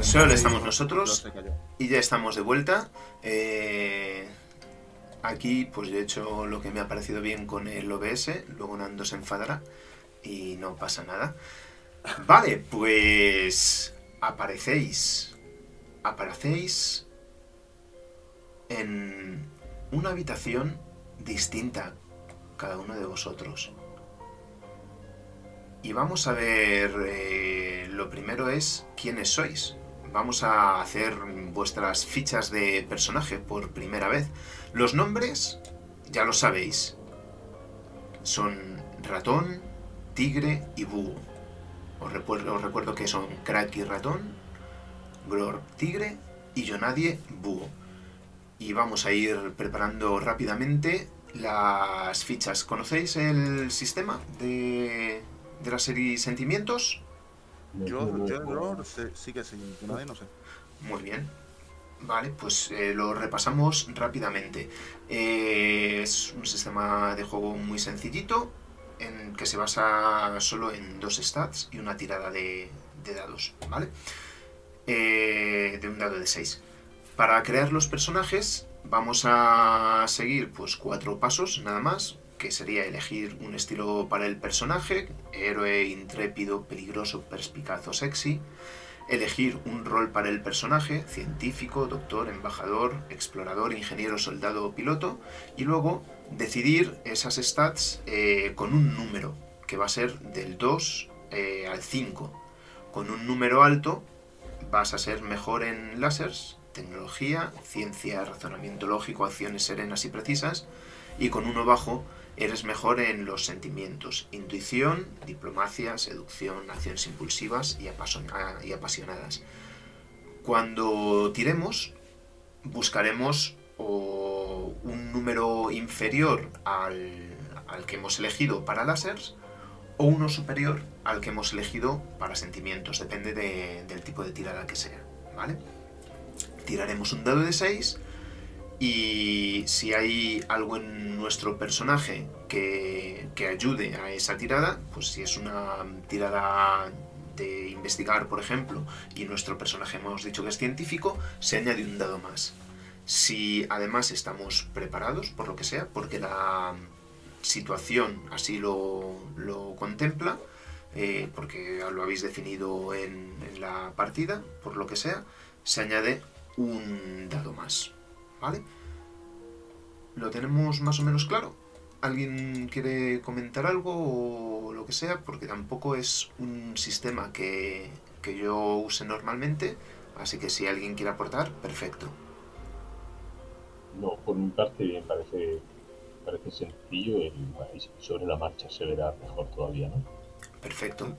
¿Solo estamos nosotros. Y ya estamos de vuelta. Eh, aquí, pues de hecho, lo que me ha parecido bien con el OBS, luego Nando se enfadará y no pasa nada. Vale, pues aparecéis. Aparecéis en una habitación distinta, cada uno de vosotros. Y vamos a ver, eh, lo primero es quiénes sois. Vamos a hacer vuestras fichas de personaje por primera vez. Los nombres, ya lo sabéis. Son ratón, tigre y búho. Os recuerdo, os recuerdo que son crack y ratón, Gror tigre y yo nadie búho. Y vamos a ir preparando rápidamente las fichas. ¿Conocéis el sistema de, de la serie Sentimientos? Yo, yo, sé- sí que sí, que nadie no sé. Muy bien. Vale, pues eh, lo repasamos rápidamente. Eh, es un sistema de juego muy sencillito, en que se basa solo en dos stats y una tirada de, de dados, ¿vale? Eh, de un dado de 6. Para crear los personajes vamos a seguir pues cuatro pasos nada más, que sería elegir un estilo para el personaje, héroe, intrépido, peligroso, perspicaz o sexy, elegir un rol para el personaje, científico, doctor, embajador, explorador, ingeniero, soldado o piloto, y luego decidir esas stats eh, con un número, que va a ser del 2 eh, al 5. Con un número alto vas a ser mejor en láseres, tecnología, ciencia, razonamiento lógico, acciones serenas y precisas, y con uno bajo eres mejor en los sentimientos, intuición, diplomacia, seducción, acciones impulsivas y, apasion- y apasionadas. Cuando tiremos, buscaremos un número inferior al, al que hemos elegido para láseres o uno superior al que hemos elegido para sentimientos, depende de- del tipo de tirada que sea, ¿vale? Tiraremos un dado de 6 y si hay algo en nuestro personaje que, que ayude a esa tirada, pues si es una tirada de investigar, por ejemplo, y nuestro personaje hemos dicho que es científico, se añade un dado más. Si además estamos preparados, por lo que sea, porque la situación así lo, lo contempla, eh, porque lo habéis definido en, en la partida, por lo que sea, se añade un dado más. ¿Vale? ¿Lo tenemos más o menos claro? ¿Alguien quiere comentar algo o lo que sea? Porque tampoco es un sistema que, que yo use normalmente, así que si alguien quiere aportar, perfecto. No, por mi parte me parece, parece sencillo y sobre la marcha se verá mejor todavía, ¿no? Perfecto.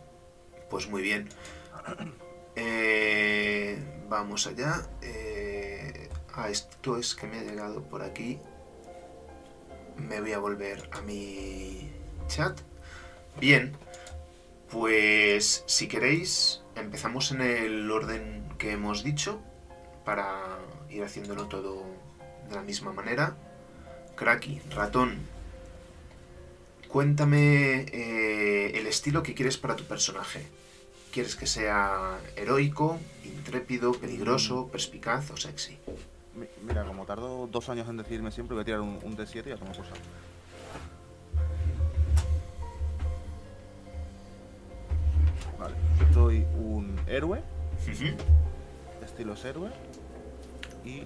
Pues muy bien. Eh, vamos allá. Eh, ah, esto es que me ha llegado por aquí. Me voy a volver a mi chat. Bien. Pues si queréis, empezamos en el orden que hemos dicho para ir haciéndolo todo de la misma manera. Cracky, ratón, Cuéntame eh, el estilo que quieres para tu personaje. ¿Quieres que sea heroico, intrépido, peligroso, perspicaz o sexy? Mi- Mira, como tardo dos años en decidirme siempre, voy a tirar un, un D7 y a tomar saco. Vale, soy un héroe, Ujú. estilo es héroe, y...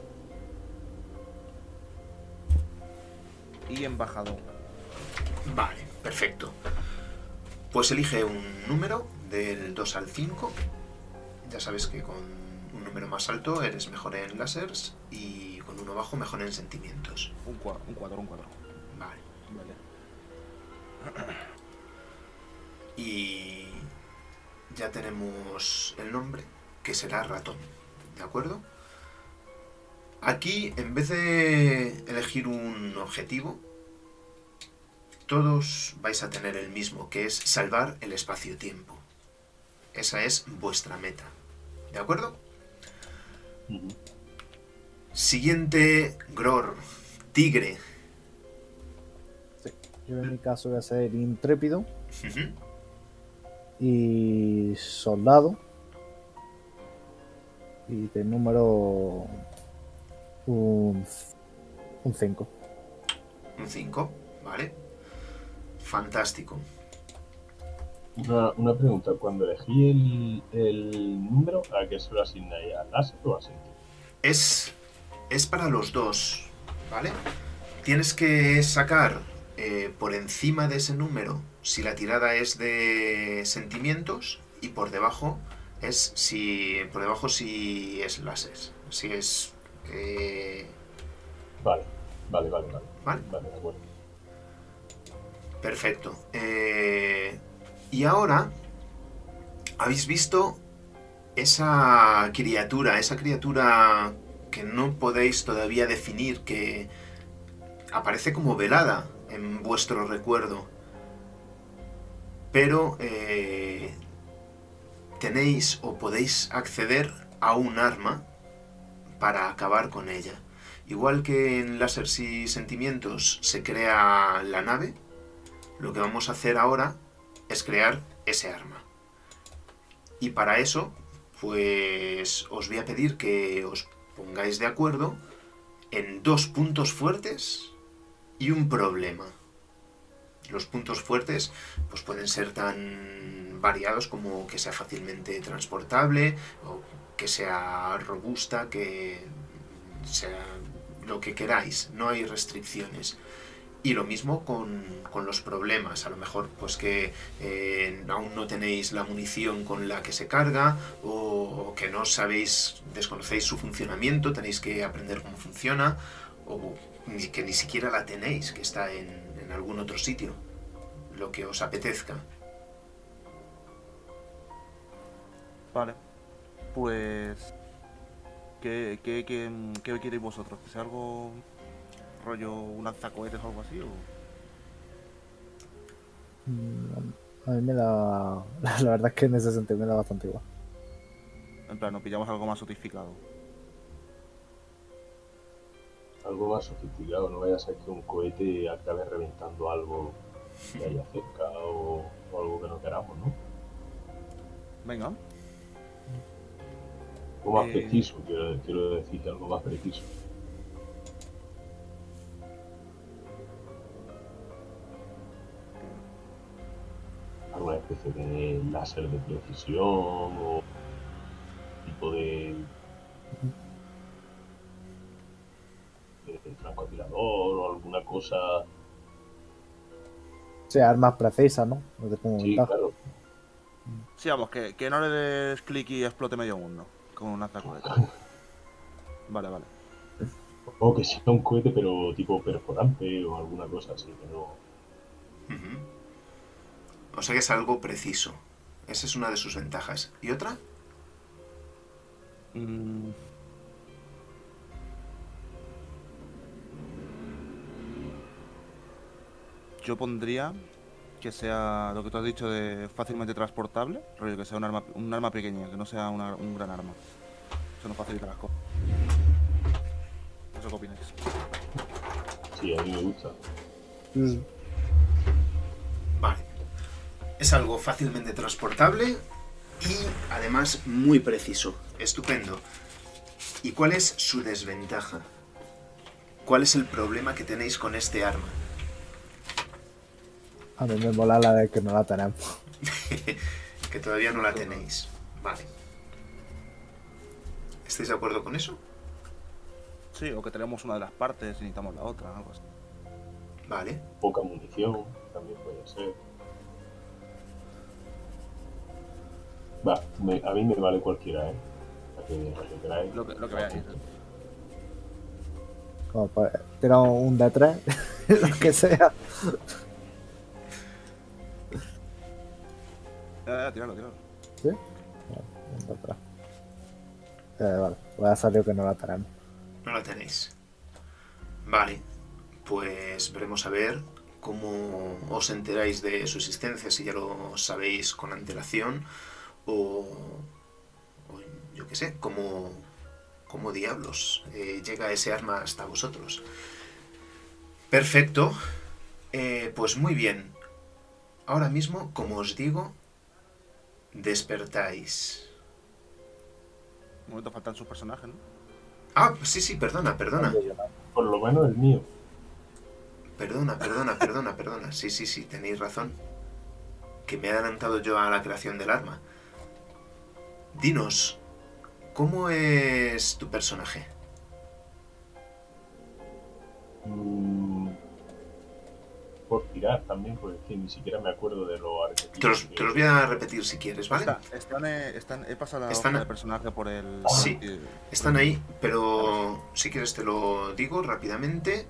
Y embajador. Vale, perfecto. Pues elige un número del 2 al 5. Ya sabes que con un número más alto eres mejor en lásers y con uno bajo mejor en sentimientos. Un 4, un 4, un 4. Vale. Vale. Y ya tenemos el nombre, que será ratón. ¿De acuerdo? Aquí, en vez de elegir un objetivo, todos vais a tener el mismo, que es salvar el espacio-tiempo. Esa es vuestra meta. ¿De acuerdo? Ujú. Siguiente, Gror, tigre. Yo en mi caso voy a ser intrépido. Y soldado. Y de número un 5. Un 5, ¿vale? Fantástico. Una, una pregunta, cuando elegí el, el número, ¿a qué se lo asignáis? ¿A láser o a? Es, es para los dos, ¿vale? Tienes que sacar eh, por encima de ese número si la tirada es de sentimientos y por debajo es si por debajo si es láser, si es eh, Vale, vale, vale, vale. ¿Vale? Vale, de acuerdo. Perfecto. Eh, y ahora, ¿habéis visto esa criatura, esa criatura que no podéis todavía definir, que aparece como velada en vuestro recuerdo? Pero eh, tenéis o podéis acceder a un arma para acabar con ella. Igual que en Láseres y Sentimientos se crea la nave, lo que vamos a hacer ahora es crear ese arma. Y para eso, pues os voy a pedir que os pongáis de acuerdo en dos puntos fuertes y un problema. Los puntos fuertes pues pueden ser tan variados como que sea fácilmente transportable o que sea robusta, que sea lo que queráis, no hay restricciones. Y lo mismo con, con los problemas, a lo mejor pues que eh, aún no tenéis la munición con la que se carga o, que no sabéis, desconocéis su funcionamiento, tenéis que aprender cómo funciona o que ni siquiera la tenéis, que está en, en algún otro sitio, lo que os apetezca. Vale. Pues. ¿Qué, qué, qué, qué queréis vosotros? ¿Que sea algo rollo un lanzacohetes o algo así? O... Mm, A mí me da. La verdad es que en ese sentido me da bastante igual. En plan, nos pillamos algo más sofisticado. Algo más sofisticado, no vaya a ser que un cohete acabe reventando algo que haya cerca o, o algo que no queramos, ¿no? Venga. Algo más Eh. preciso, quiero, quiero decir, algo más preciso. Alguna especie de láser de precisión o tipo de, de francotirador o alguna cosa. O sea, armas precisas, ¿no? Sí, ventaja. claro. Sí, vamos, que, que no le des clic y explote medio mundo. Con un lanzacohetes. Vale, vale. O que sea un cohete, pero tipo perforante o alguna cosa así, que no. Ujú. O sea que es algo preciso. Esa es una de sus ventajas. ¿Y otra? Mm. Yo pondría que sea lo que tú has dicho de fácilmente transportable, rollo que sea un arma, un arma pequeña, que no sea una- un gran arma. Eso nos facilita las cosas. Sé qué opináis. Sí, a mí me gusta. Mm. Es algo fácilmente transportable y además muy preciso. Estupendo. ¿Y cuál es su desventaja? ¿Cuál es el problema que tenéis con este arma? A mí me mola la de que no la tenemos. que todavía no la tenéis. Vale. ¿Estáis de acuerdo con eso? Sí, o que tenemos una de las partes y necesitamos la otra, algo así. Vale. Poca munición, también puede ser. Va, me- a mí me vale cualquiera, ¿eh? Que, que. Lo que, lo que veáis. Como pues, tira un D3, lo que sea. Eh, tíralo, tíralo. ¿Sí? Vale, un D3. Eh, vale, pues ha salido que no la tenemos. No la tenéis. Vale. Pues veremos a ver cómo os enteráis de su existencia, si ya lo sabéis con antelación o, o yo qué sé, cómo, cómo diablos eh, llega ese arma hasta vosotros. Perfecto. Eh, pues muy bien. Ahora mismo, como os digo, Despertáis. Un momento faltan sus personajes, ¿no? Ah, sí, sí, perdona, perdona. Por lo menos el mío. Perdona, perdona, perdona, perdona. Sí, sí, sí, tenéis razón. Que me he adelantado yo a la creación del arma. Dinos, ¿cómo es tu personaje? Mm, por tirar también, porque que ni siquiera me acuerdo de lo arquetipos. Te los, te los voy a repetir si quieres, ¿vale? Está- están, eh, están- he pasado la Están- hoja de personaje por el. Sí. eh, Están ahí, pero si quieres te lo digo rápidamente.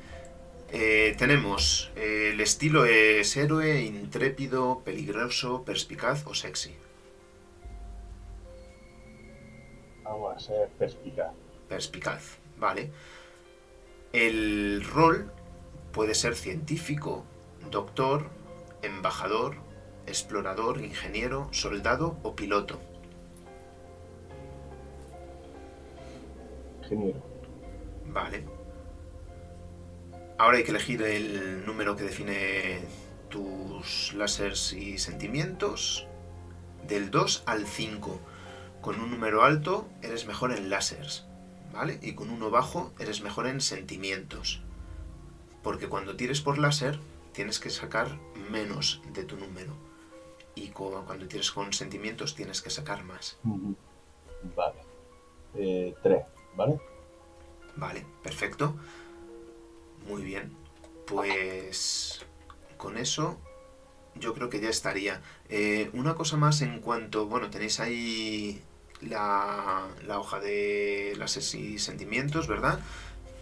Eh, tenemos eh, el estilo es héroe, intrépido, peligroso, perspicaz o sexy. Vamos a ser perspicaz. Perspicaz, ¿vale? El rol puede ser científico, doctor, embajador, explorador, ingeniero, soldado o piloto. Ingeniero. Vale. Ahora hay que elegir el número que define tus láseres y sentimientos. Del 2 al 5. Con un número alto eres mejor en láseres. ¿Vale? Y con uno bajo eres mejor en sentimientos. Porque cuando tires por láser tienes que sacar menos de tu número. Y cuando tires con sentimientos tienes que sacar más. Vale. Eh, tres, ¿vale? Vale, perfecto. Muy bien. Pues con eso yo creo que ya estaría. Eh, una cosa más en cuanto, bueno, tenéis ahí la, hoja de las y sentimientos, ¿verdad?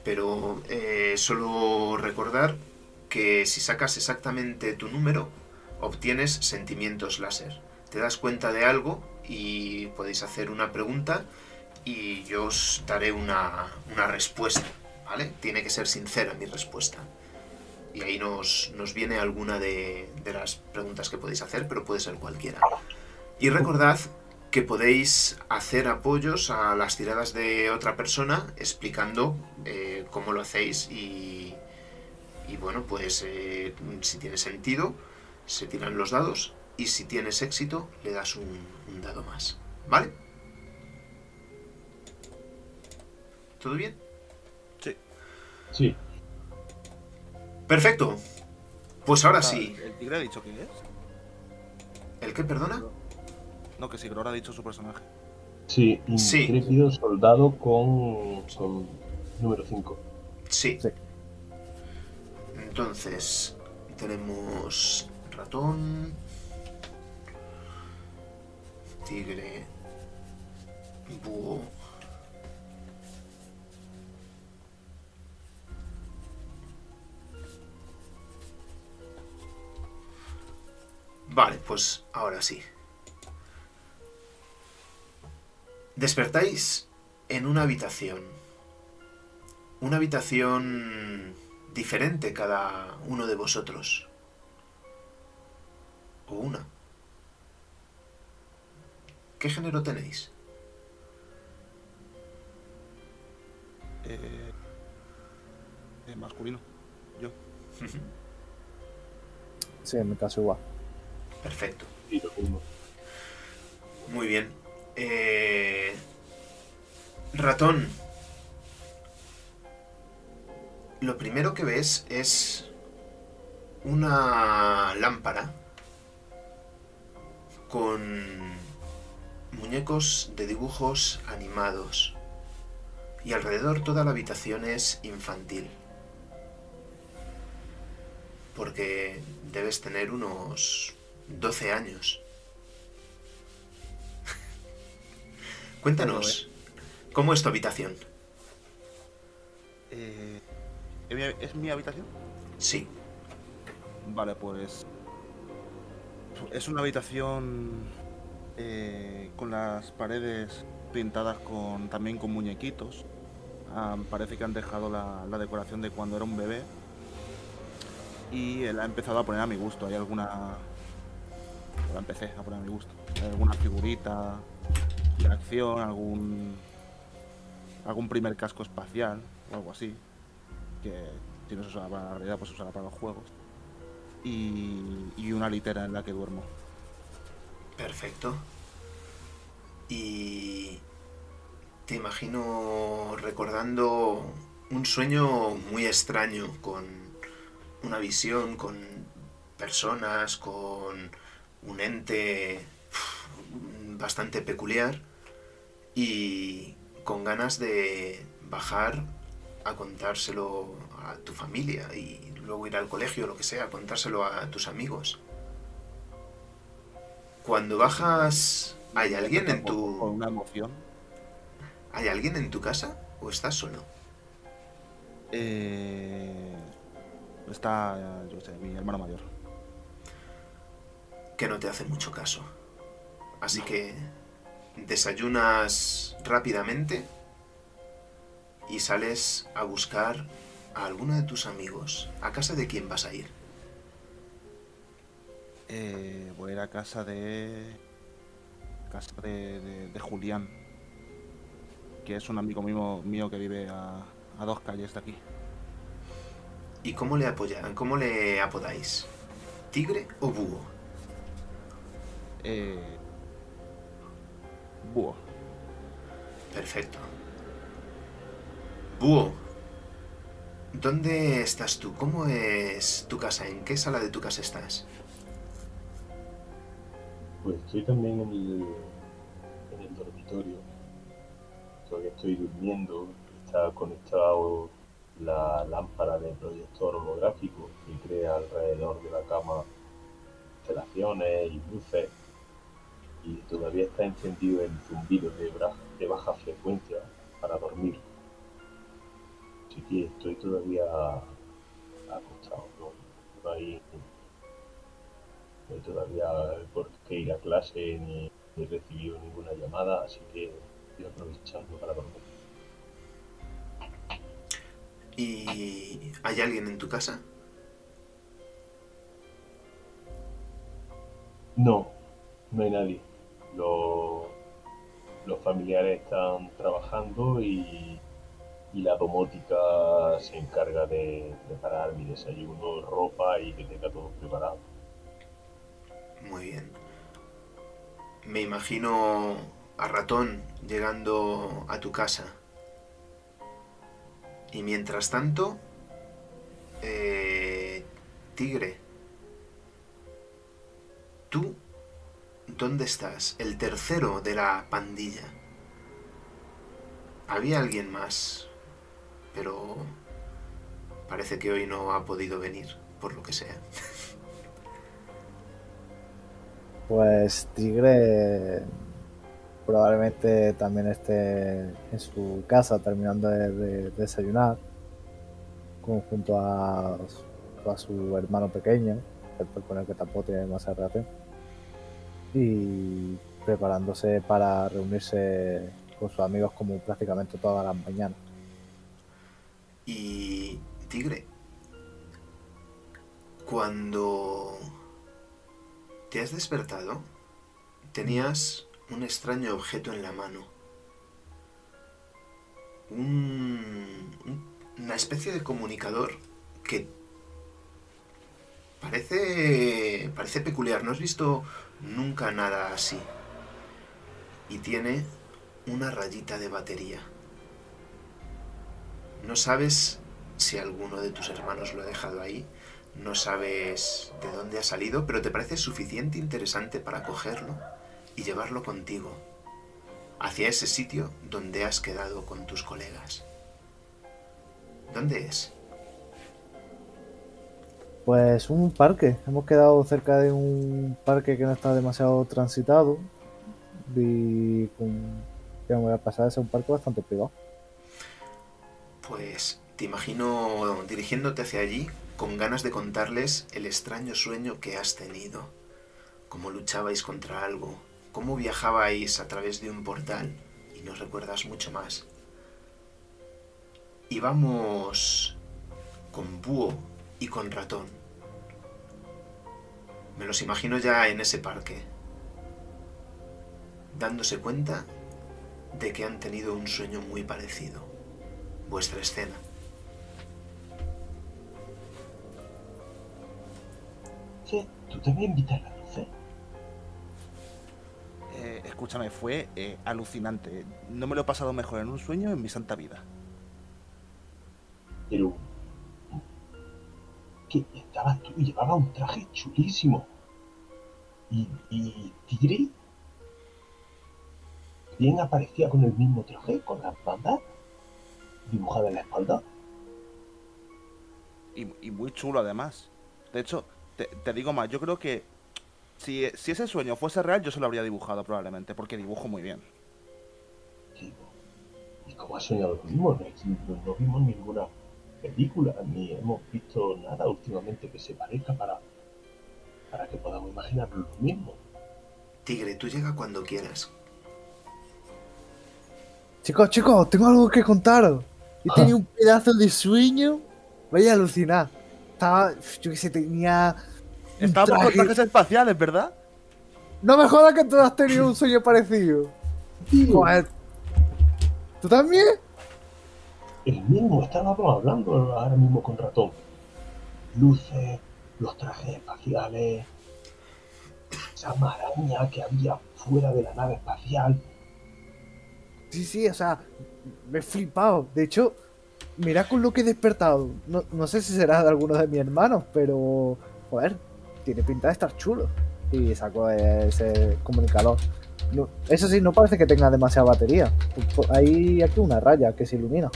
Pero eh, solo recordar que si sacas exactamente tu número, obtienes sentimientos láser. Te das cuenta de algo y podéis hacer una pregunta y yo os daré una, una respuesta, ¿vale? Tiene que ser sincera mi respuesta. Y ahí nos, nos viene alguna de, de las preguntas que podéis hacer, pero puede ser cualquiera. Y recordad que podéis hacer apoyos a las tiradas de otra persona explicando eh, cómo lo hacéis y, y bueno, pues eh, si tiene sentido, se tiran los dados y si tienes éxito, le das un, un dado más, ¿vale? ¿Todo bien? Sí. Sí. Perfecto. Pues ahora Ah, sí. ¿El tigre ha dicho quién es? ¿El qué, perdona? No, que sí, Gror ha dicho su personaje. Sí, Sí. intrépido soldado con, con número 5. Sí. Sí. Entonces, tenemos ratón, tigre, búho. Vale, pues ahora sí. Despertáis en una habitación. Una habitación diferente cada uno de vosotros. O una. ¿Qué género tenéis? Eh, eh, masculino. Yo. Sí, en mi caso igual. Perfecto. Muy bien. Eh, ratón. Lo primero que ves es una lámpara con muñecos de dibujos animados. Y alrededor toda la habitación es infantil. Porque debes tener unos 12 años. Cuéntanos, ¿cómo es tu habitación? Eh, ¿es, mi, habitación? Sí, Vale, pues. Es una habitación eh, con las paredes pintadas con también con muñequitos. Ah, parece que han dejado la, la decoración de cuando era un bebé. Y la ha empezado a poner a mi gusto. Hay alguna. La empecé a poner a mi gusto. Hay alguna figurita de acción, algún. algún primer casco espacial o algo así. Que si no se usará para la realidad, pues se usará para los juegos y, y una litera en la que duermo. perfecto. y te imagino recordando un sueño muy extraño, con una visión, con personas, con un ente bastante peculiar y con ganas de bajar a contárselo a tu familia y luego ir al colegio o lo que sea, contárselo a tus amigos. Cuando bajas, ¿hay alguien en Con tu una emoción. ¿Hay alguien en tu casa o estás solo? Eh, está, yo sé, mi hermano mayor. Que no te hace mucho caso. Así que desayunas rápidamente y sales a buscar a alguno de tus amigos. ¿A casa de quién vas a ir? Eh, voy a ir a casa de. Casa de, de- de Julián. Que es un amigo mío, mío que vive a, a dos calles de aquí. ¿Y cómo le apoyan? ¿Cómo le apodáis? ¿Tigre o búho? Eh, búho. Perfecto. Búho, ¿dónde estás tú? ¿Cómo es tu casa? ¿En qué sala de tu casa estás? Pues estoy también en el, en el dormitorio. Todavía estoy durmiendo. Está conectado la lámpara de proyector holográfico que crea alrededor de la cama instalaciones y luces. Y todavía está encendido el zumbido de, de baja frecuencia para dormir. Así que estoy todavía acostado. No, no hay no todavía por qué ir a clase ni, ni he recibido ninguna llamada, así que estoy aprovechando para dormir. ¿Y hay alguien en tu casa? No, no hay nadie. Los, familiares están trabajando y, y la domótica se encarga de preparar mi desayuno, ropa y que tenga todo preparado. Muy bien. Me imagino a ratón llegando a tu casa. Y mientras tanto, eh, tigre, ¿tú dónde estás? El tercero de la pandilla. Había alguien más, pero parece que hoy no ha podido venir, por lo que sea. Pues Tigre probablemente también esté en su casa terminando de, de desayunar junto a, a su hermano pequeño, con el que tampoco tiene demasiada relación, y preparándose para reunirse con sus amigos como prácticamente todas las mañanas. Y Tigre, cuando te has despertado, tenías un extraño objeto en la mano. Un- un- una especie de comunicador que parece, parece peculiar. No has visto nunca nada así. Y tiene una rayita de batería. No sabes si alguno de tus hermanos lo ha dejado ahí, no sabes de dónde ha salido, pero te parece suficiente interesante para cogerlo y llevarlo contigo hacia ese sitio donde has quedado con tus colegas. ¿Dónde es? Pues un parque. Hemos quedado cerca de un parque que no está demasiado transitado. Y con... que me voy a pasar a un parque bastante privado. Pues te imagino dirigiéndote hacia allí con ganas de contarles el extraño sueño que has tenido, cómo luchabais contra algo, cómo viajabais a través de un portal y nos recuerdas mucho más. Y vamos con búho y con ratón. Me los imagino ya en ese parque, dándose cuenta de que han tenido un sueño muy parecido vuestra escena. Che, tú también viste la luz, ¿eh? Eh, escúchame, fue eh, alucinante. No me lo he pasado mejor en un sueño en mi santa vida. Pero. Que y llevaba un traje chulísimo. Y, y Tigre. Bien aparecía con el mismo traje, con las bandas dibujadas en la espalda. Y, y muy chulo además. De hecho, te, te digo más, yo creo que si, si ese sueño fuese real, yo se lo habría dibujado probablemente, porque dibujo muy bien. ¿Y cómo has soñado lo mismo? No- no vimos ninguna película, ni hemos visto nada últimamente que se parezca para, para que podamos imaginar lo mismo. Tigre, tú llega cuando quieras. Chicos, chicos, tengo algo que contaros. He Ah. tenido un pedazo de sueño. Vaya a alucinar. Estaba, yo que sé, tenía. Estábamos con traje- trajes espaciales, ¿verdad? No me jodas que tú has tenido un sueño parecido. Joder. ¿Tú también? El mismo, estábamos hablando ahora mismo con Ratón. Luces, los trajes espaciales, esa maraña que había fuera de la nave espacial. Sí, sí, o sea, me he flipado. De hecho, mira con lo que he despertado. No, no sé si será de alguno de mis hermanos, pero. Joder, tiene pinta de estar chulo. Y saco ese comunicador. No, eso sí, no parece que tenga demasiada batería. Hay aquí una raya que se ilumina.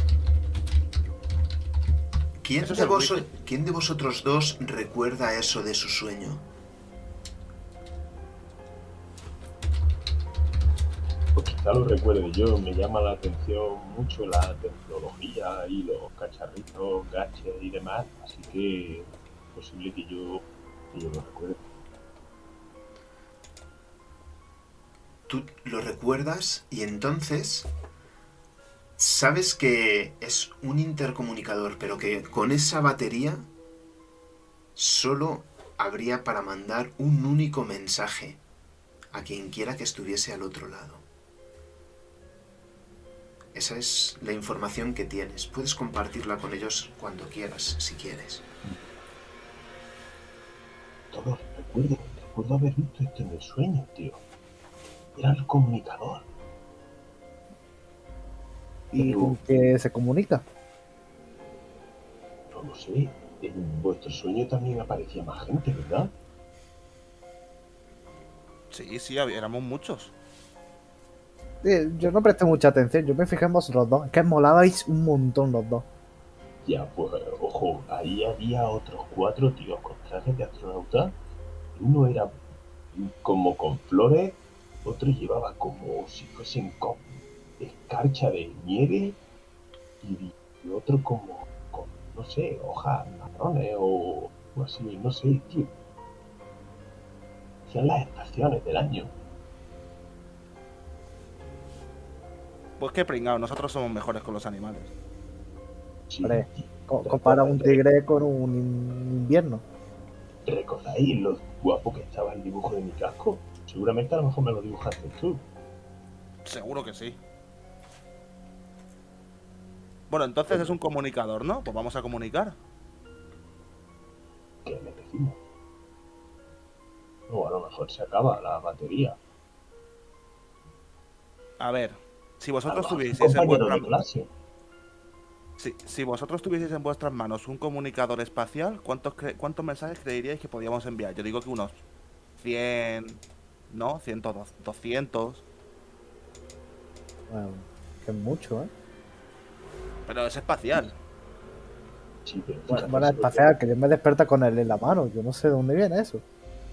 ¿Quién vos- de vosotros dos recuerda eso de su sueño? Pues quizá lo recuerde yo, me llama la atención mucho la tecnología y los cacharritos, gaches y demás, así que es posible que yo, que yo lo recuerde. Tú lo recuerdas y entonces sabes que es un intercomunicador, pero que con esa batería solo habría para mandar un único mensaje a quien quiera que estuviese al otro lado. Esa es la información que tienes. Puedes compartirla con ellos cuando quieras, si quieres. Todo recuerdo, recuerdo haber visto esto en el sueño, tío. Era el comunicador. ¿Y Pero- con qué se comunica? No lo sé. En vuestro sueño también aparecía más gente, ¿verdad? Sí, sí, éramos muchos. Eh, Yo no presté mucha atención, yo me fijé en vosotros dos. Es que molabais un montón los dos. Ya, pues, ojo, ahí había otros cuatro tíos con trajes de astronauta. Uno era como con flores, otro llevaba como si fuesen con escarcha de nieve y, y otro como con, no sé, hojas marrones o, o así, no sé, tío. Hacían las estaciones del año. Pues qué pringado, nosotros somos mejores con los animales. Sí, Hombre, tío. Co- Compara un tigre con un in- invierno. ¿Recordáis lo guapo que estaba el dibujo de mi casco? Seguramente a lo mejor me lo dibujaste tú. Seguro que sí. Bueno, entonces es un comunicador, ¿no? Pues vamos a comunicar. ¿Qué le decimos? O a lo mejor se acaba la batería. A ver, si vosotros tuvieseis en compañero vuestra- de clase. si, si vosotros tuvieseis en vuestras manos un comunicador espacial, ¿cuántos, cre- ¿cuántos mensajes creeríais que podíamos enviar? Yo digo que unos 100, ¿no? 100, 200. Bueno, que es mucho, ¿eh? Pero es espacial. Sí, pero, Bueno, espacial, que yo me despierta con él en la mano. Yo no sé de dónde viene eso.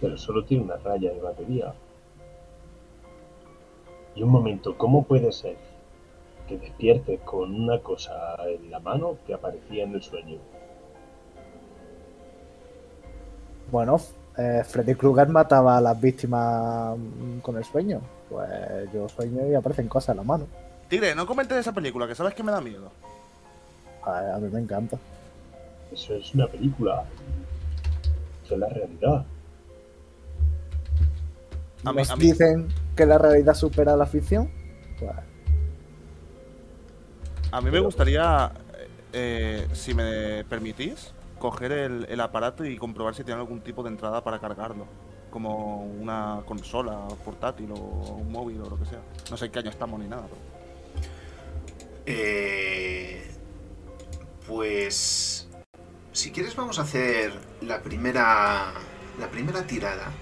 pero solo tiene una raya de batería. Y un momento, ¿cómo puede ser que despiertes con una cosa en la mano que aparecía en el sueño? Bueno, eh, Freddy Krueger mataba a las víctimas mm, con el sueño. Pues yo sueño y aparecen cosas en la mano. Tigre, no comentes esa película, que sabes que me da miedo. A, a mí me encanta. Eso es una película. Eso es la realidad. A mí- Nos a mí- dicen que la realidad supera la ficción. Pues A mí me gustaría, eh, si me permitís, coger el, el aparato y comprobar si tiene algún tipo de entrada para cargarlo. como una consola portátil o un móvil o lo que sea. No sé en qué año estamos ni nada. Pero... Eh, pues si quieres vamos a hacer la primera la primera tirada.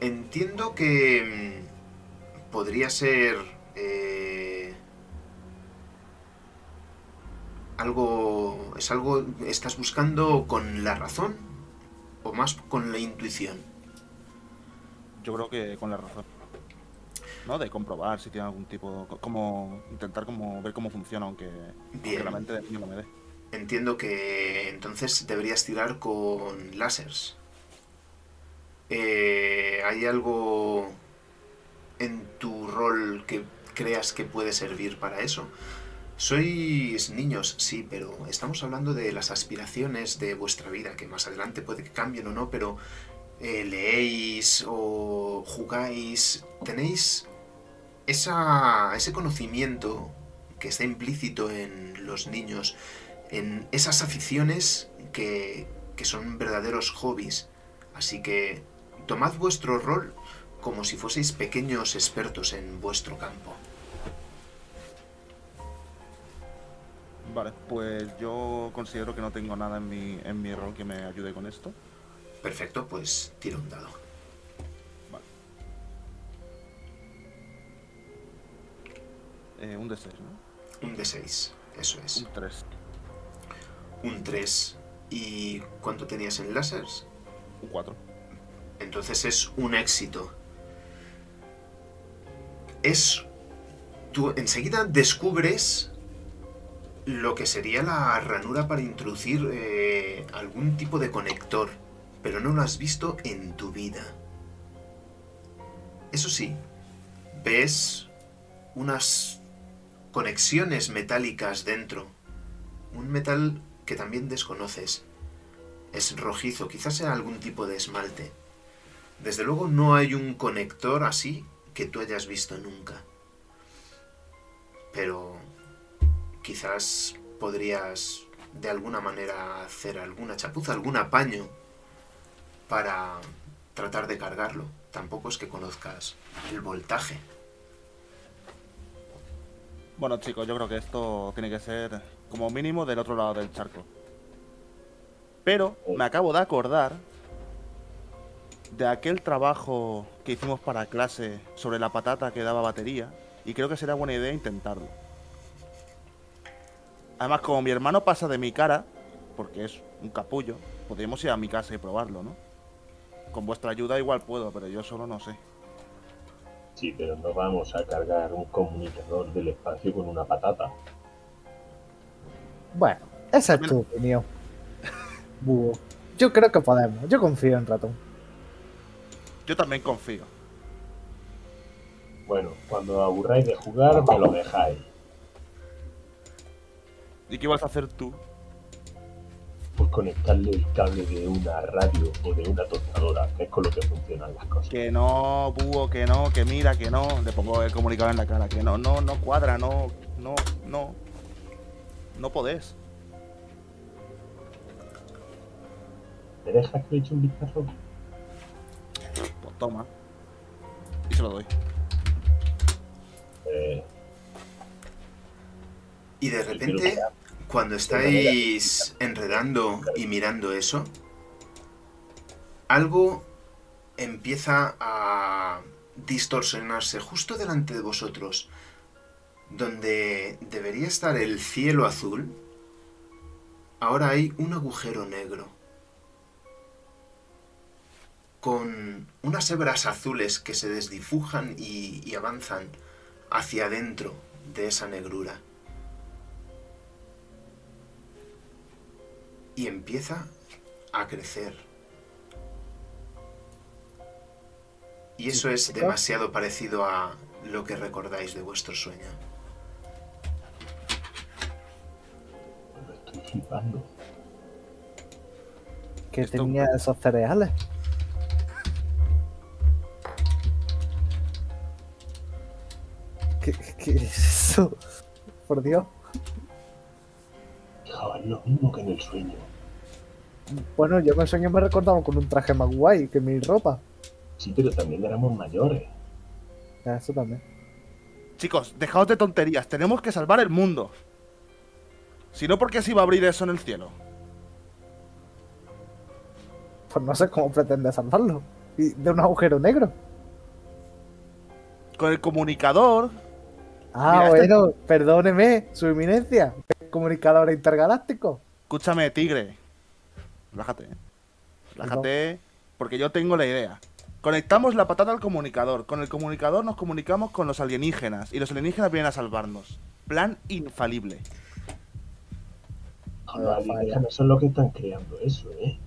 Entiendo que mm, podría ser eh, algo es algo estás buscando con la razón o más con la intuición. Yo creo que con la razón. ¿No? De comprobar si tiene algún tipo. co- Como. Intentar como ver cómo funciona, aunque, aunque la mente no me dé. Entiendo que entonces deberías tirar con láseres. Eh, ¿Hay algo en tu rol que creas que puede servir para eso? Sois niños, sí, pero estamos hablando de las aspiraciones de vuestra vida, que más adelante puede que cambien o no, pero eh, leéis o jugáis, tenéis esa, ese conocimiento que está implícito en los niños en esas aficiones que, que son verdaderos hobbies. Así que tomad vuestro rol como si fueseis pequeños expertos en vuestro campo. Vale, pues yo considero que no tengo nada en mi, en mi rol que me ayude con esto. Perfecto, pues tira un dado. Eh, un D6, ¿no? Un de 6, eso es. Un 3. Un 3. ¿Y cuánto tenías en láseres? Un 4. Entonces es un éxito. Es. Tú enseguida descubres lo que sería la ranura para introducir eh, algún tipo de conector, pero no lo has visto en tu vida. Eso sí, ves unas conexiones metálicas dentro. Un metal que también desconoces. Es rojizo, quizás sea algún tipo de esmalte. Desde luego no hay un conector así que tú hayas visto nunca. Pero quizás podrías de alguna manera hacer alguna chapuza, algún apaño para tratar de cargarlo. Tampoco es que conozcas el voltaje. Bueno, chicos, yo creo que esto tiene que ser como mínimo del otro lado del charco. Pero me acabo de acordar de aquel trabajo que hicimos para clase sobre la patata que daba batería y creo que sería buena idea intentarlo. Además, como mi hermano pasa de mi cara, porque es un capullo, podríamos ir a mi casa y probarlo, ¿no? Con vuestra ayuda igual puedo, pero yo solo no sé. Sí, pero no vamos a cargar un comunicador del espacio con una patata. Bueno, esa es tu opinión. Búho. Yo creo que podemos. Yo confío en Ratón. Yo también confío. Bueno, cuando aburráis de jugar, me lo dejáis. ¿Y qué vas a hacer tú? Pues conectarle el cable de una radio o de una tostadora, que es con lo que funcionan las cosas. Que no, búho, que no, que mira, que no. Le pongo el comunicador en la cara, que no, no, no cuadra, no, no, no. No podés. ¿Me dejas que le eche un vistazo? Pues toma. Y se lo doy. Eh, Y de repente, cuando estáis enredando y mirando eso, algo empieza a distorsionarse justo delante de vosotros. Donde debería estar el cielo azul, ahora hay un agujero negro. Con unas hebras azules que se desdibujan y, y avanzan hacia adentro de esa negrura. Y empieza a crecer. Y eso es demasiado parecido a lo que recordáis de vuestro sueño. lo estoy flipando. Que Esto- tenía esos cereales. ¿Qué, qué es eso? Por Dios. Es lo mismo que en el sueño. Bueno, yo me sueño me recordaba con un traje más guay que mi ropa. Sí, pero también éramos mayores. Ya, Eso también. Chicos, dejaos de tonterías. Tenemos que salvar el mundo. Si no, ¿por qué se iba a abrir eso en el cielo? Pues no sé cómo pretende salvarlo. Y de un agujero negro. Con el comunicador. Ah, Mira, este- bueno, perdóneme, su eminencia. Comunicador intergaláctico. Escúchame, tigre. Relájate. ¿eh? Relájate, porque yo tengo la idea. Conectamos la patata al comunicador. Con el comunicador nos comunicamos con los alienígenas. Y los alienígenas vienen a salvarnos. Plan infalible. Los alienígenas son los que están creando eso, ¿eh?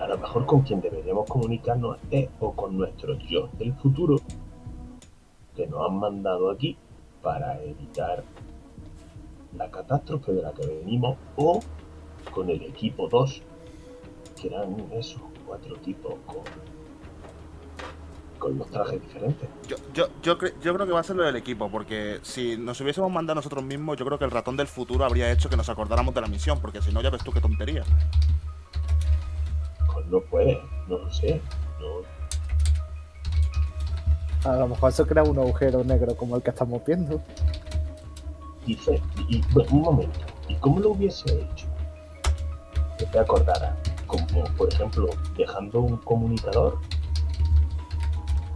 A lo mejor con quien deberíamos comunicarnos es o con nuestro yo del futuro, que nos han mandado aquí para evitar la catástrofe de la que venimos, o con el equipo 2, que eran esos cuatro tipos con, con los trajes diferentes. Yo, yo, yo, cre- yo creo que va a ser lo del equipo, porque si nos hubiésemos mandado nosotros mismos, yo creo que el ratón del futuro habría hecho que nos acordáramos de la misión, porque si no, ya ves tú qué tontería. Pues no puede, no lo sé. No, A lo mejor se crea un agujero negro como el que estamos viendo. Y, y, bueno, un momento, ¿y cómo lo hubiese hecho? Que te acordara, como por ejemplo, dejando un comunicador,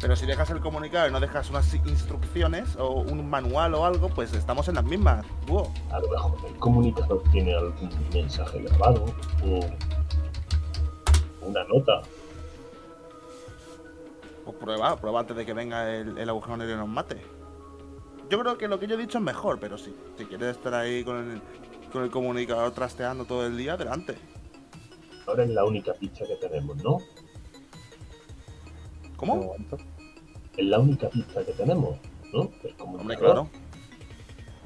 Pero si dejas el comunicador y no dejas unas instrucciones o un manual o algo, pues estamos en las mismas. Búho. a lo mejor el comunicador tiene algún mensaje grabado, o una nota, Pues prueba, prueba antes de que venga el, el agujero negro y nos mate. Yo creo que lo que yo he dicho es mejor, pero sí. Si quieres estar ahí con el, con el comunicador trasteando todo el día, adelante. ahora es la única pista que tenemos, ¿no? ¿Cómo? Es la única pista que tenemos, ¿no? El comunicador, Hombre, claro.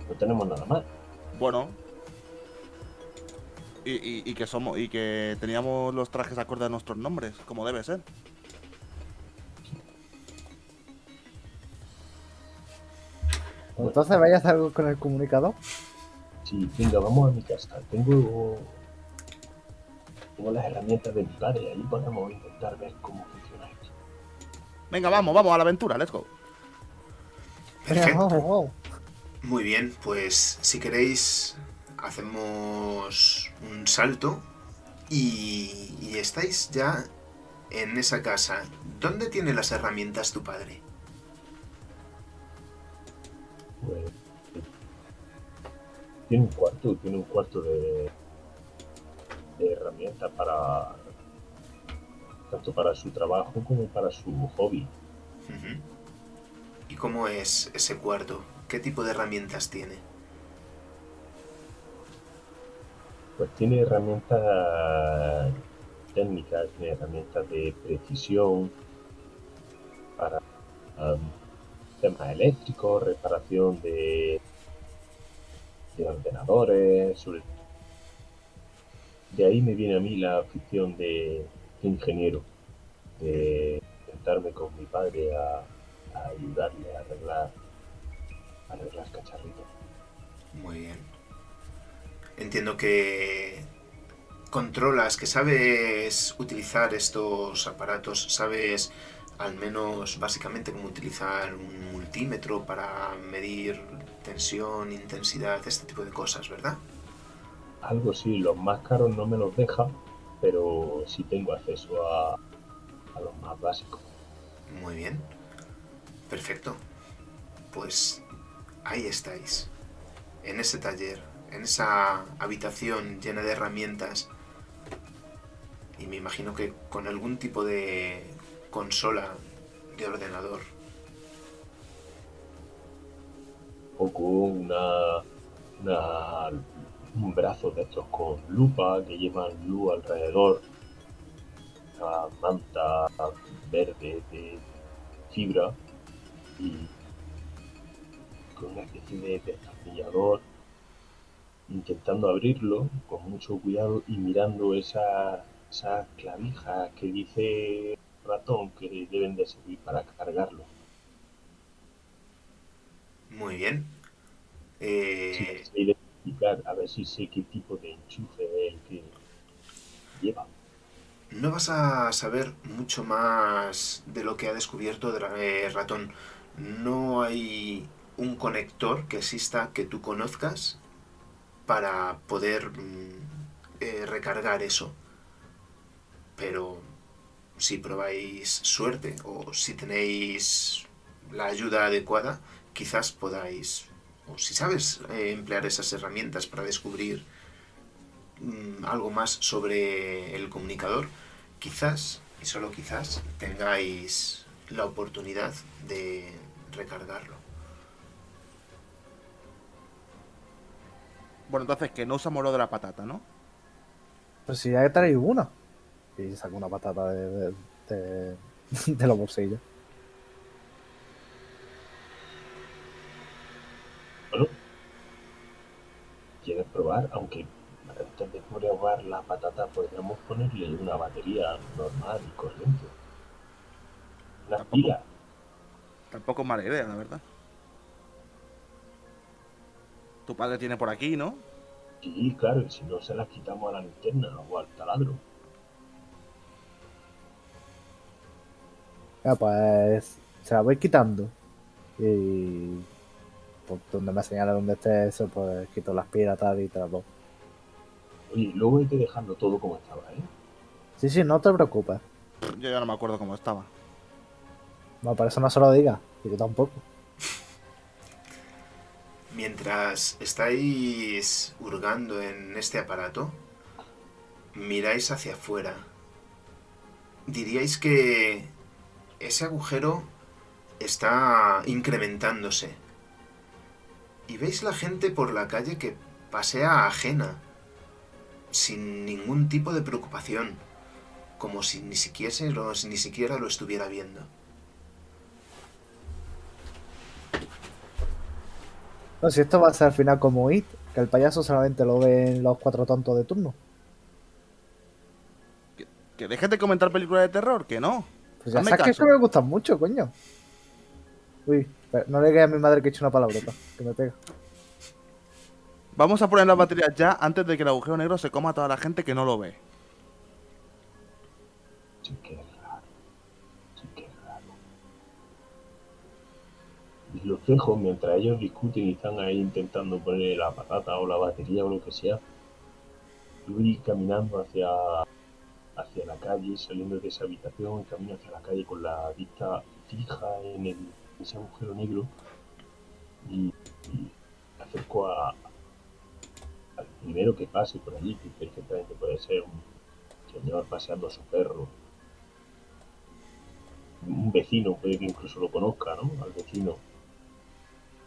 no tenemos nada más. Bueno. Y, y- y que somos y que teníamos los trajes acorde a nuestros nombres, como debe ser. Entonces vaya a hacer algo con el comunicador. Sí, venga, vamos a mi casa. Tengo, tengo las herramientas de mi padre, ahí podemos intentar ver cómo funciona esto. Venga, vamos, vamos a la aventura, let's go. Perfecto. Muy bien, pues si queréis hacemos un salto y, y estáis ya en esa casa. ¿Dónde tiene las herramientas tu padre? Pues, tiene un cuarto, tiene un cuarto de, de herramientas para tanto para su trabajo como para su hobby. ¿Y cómo es ese cuarto? ¿Qué tipo de herramientas tiene? Pues tiene herramientas técnicas, tiene herramientas de precisión para um, temas eléctricos, reparación de, de ordenadores, de ahí me viene a mí la afición de, de ingeniero, de sentarme con mi padre a, a ayudarle a arreglar, a arreglar cacharritos. Muy bien. Entiendo que controlas, que sabes utilizar estos aparatos, sabes al menos básicamente cómo utilizar un multímetro para medir tensión, intensidad, este tipo de cosas, ¿verdad? Algo sí, los más caros no me los deja, pero sí tengo acceso a, a los más básicos. Muy bien. Perfecto. Pues ahí estáis. En ese taller, en esa habitación llena de herramientas. Y me imagino que con algún tipo de consola de ordenador. O con una, una- un brazo de estos con lupa que llevan luz alrededor, una manta verde de fibra y con una especie de destornillador intentando abrirlo con mucho cuidado y mirando esa- esas clavijas que dice ratón que deben de servir para cargarlo. Muy bien. Sí, Eh, sé identificar, a ver si sé qué tipo de enchufe es el que, lleva. No vas a saber mucho más de lo que ha descubierto Dra- eh, Ratón. No hay un conector que exista que tú conozcas para poder mm, eh, recargar eso. Pero si probáis suerte o si tenéis la ayuda adecuada, quizás podáis, o si sabes eh, emplear esas herramientas para descubrir mm, algo más sobre el comunicador, quizás, y solo quizás, tengáis la oportunidad de recargarlo. Bueno, entonces que no usamos lo de la patata, ¿no? Pues si ya traéis una. Y saco una patata de, de, de- de los bolsillos. Bueno, ¿quieres probar? Aunque antes de probar la patata podríamos ponerle una batería normal y corriente. Una Tampoco. pila. Tampoco es mala idea, la verdad. Tu padre tiene por aquí, ¿no? Sí, claro, y si no se las quitamos a la linterna o al taladro. Ya, pues se la voy quitando. Y por donde me señala donde esté eso, pues quito las pilas tal y te las doy. Oye, luego hay que dejarlo todo como estaba, ¿eh? Sí, sí, no te preocupes. Yo ya no me acuerdo cómo estaba. No, por eso no se lo digas. Y yo tampoco. Mientras estáis hurgando en este aparato, miráis hacia afuera. Diríais que ese agujero está incrementándose. Y veis la gente por la calle que pasea ajena, sin ningún tipo de preocupación, como si ni siquiera, ni siquiera lo estuviera viendo. No, si esto va a ser al final como It, que el payaso solamente lo ven los cuatro tontos de turno. Que dejes de comentar películas de terror, que no. Pues ya Hazme sabes que eso me gustan mucho, coño. Uy, pero no le digas a mi madre que he hecho una palabrota, que me pega. Vamos a poner las baterías ya antes de que el agujero negro se coma a toda la gente que no lo ve. Sí raro. Sí raro. Y los dejo mientras ellos discuten y están ahí intentando poner la patata o la batería o lo que sea. Yo voy caminando hacia, hacia la calle, saliendo de esa habitación, camino hacia la calle con la vista fija en, el, ese agujero negro y, y acerco a, al primero que pase por allí, que perfectamente puede ser un señor paseando a su perro un vecino, puede que incluso lo conozca, ¿no? Al vecino.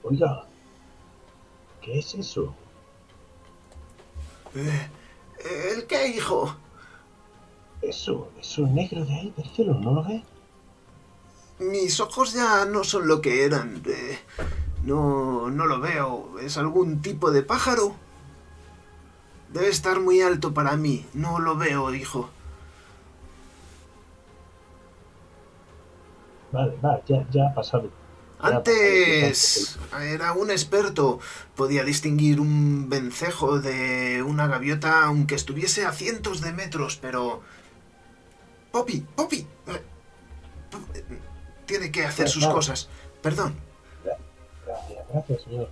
Oiga, ¿qué es eso? Eh, ¿El qué, hijo? Eso, eso negro de ahí del cielo, ¿no lo ves? Mis ojos ya no son lo que eran. eh, no, no lo veo. ¿Es algún tipo de pájaro? Debe estar muy alto para mí. No lo veo, hijo. Vale, va, ya, ya ha pasado. Antes era un experto. Podía distinguir un vencejo de una gaviota aunque estuviese a cientos de metros, pero... Poppy, Poppy. Tiene que hacer sus cosas. Perdón. Gracias, gracias, señor.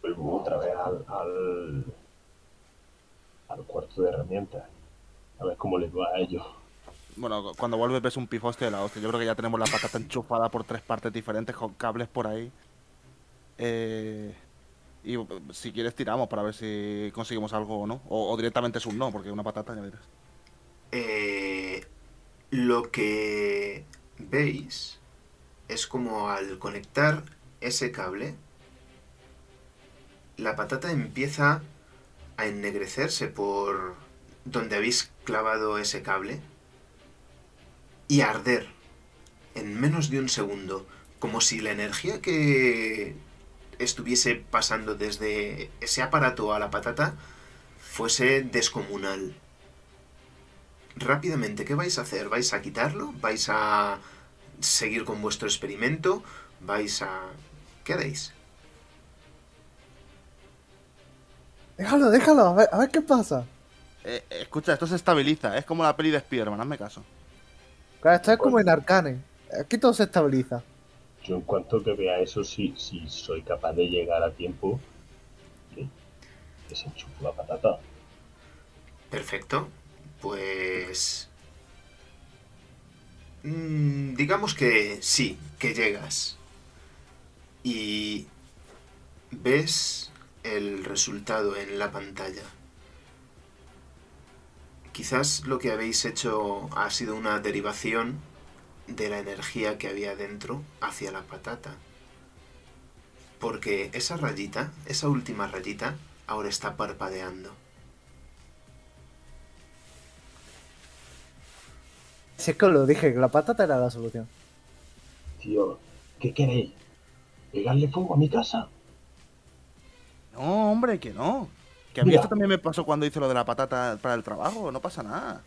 Vuelvo otra vez al, al, al cuarto de herramientas. A ver cómo les va a ellos. Bueno, cuando vuelves ves un pifoste de la hostia. Yo creo que ya tenemos la patata enchufada por tres partes diferentes con cables por ahí. Eh, y eh, si quieres tiramos para ver si conseguimos algo o no. O, o directamente es un no, porque una patata ya verás. Eh, lo que veis es como al conectar ese cable, la patata empieza a ennegrecerse por donde habéis clavado ese cable y a arder en menos de un segundo, como si la energía que estuviese pasando desde ese aparato a la patata fuese descomunal. Rápidamente, ¿qué vais a hacer? ¿Vais a quitarlo? ¿Vais a seguir con vuestro experimento? ¿Vais a... ¿Qué haréis? Déjalo, déjalo, a ver, a ver qué pasa. Eh, escucha, esto se estabiliza. Es como la peli de Spider-Man, hazme caso. Claro, esto es como en Arcane. Aquí todo se estabiliza. Yo en cuanto que vea eso, si, si soy capaz de llegar a tiempo, desenchufo la patata. Perfecto. Pues... mm, digamos que sí, que llegas. Y ves el resultado en la pantalla. Quizás lo que habéis hecho ha sido una derivación de la energía que había dentro hacia la patata. Porque esa rayita, esa última rayita, ahora está parpadeando. Si es que os lo dije, que la patata era la solución. Tío, ¿qué queréis? ¿Pegarle fuego a mi casa? No, hombre, que no. Que a mí Mira. esto también me pasó cuando hice lo de la patata para el trabajo. No pasa nada.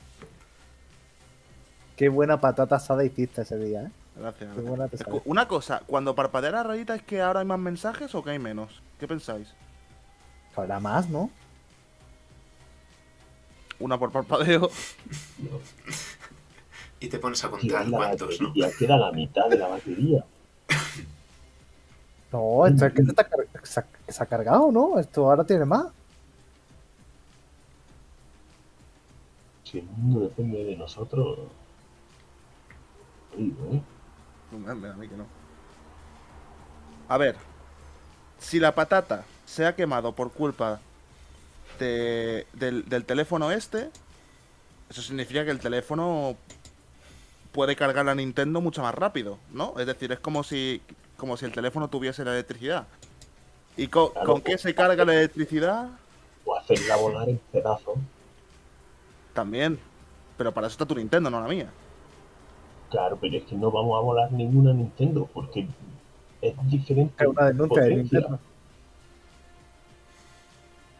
Qué buena patata asada hiciste ese día, ¿eh? Gracias. Qué buena te Escu- sale. Una cosa, cuando parpadea la rayita es que ahora hay más mensajes o que hay menos. ¿Qué pensáis? Habrá más, ¿no? Una por parpadeo. Y te pones a contar cuántos, ¿no? queda la mitad de la batería. No, esto es que se, está car- se ha- se ha cargado, ¿no? Esto ahora tiene más. Si el mundo depende de nosotros. Digo, ¿eh? No, a mí que no. A ver, si la patata se ha quemado por culpa de- del, del teléfono este, eso significa que el teléfono puede cargar la Nintendo mucho más rápido, ¿no? Es decir, es como si, como si el teléfono tuviese la electricidad. ¿Y co- Claro, con qué pues, se carga la electricidad? O hacerla volar en pedazos. También. Pero para eso está tu Nintendo, no la mía. Claro, pero es que no vamos a volar ninguna Nintendo porque es diferente. Es una denuncia de. Nintendo.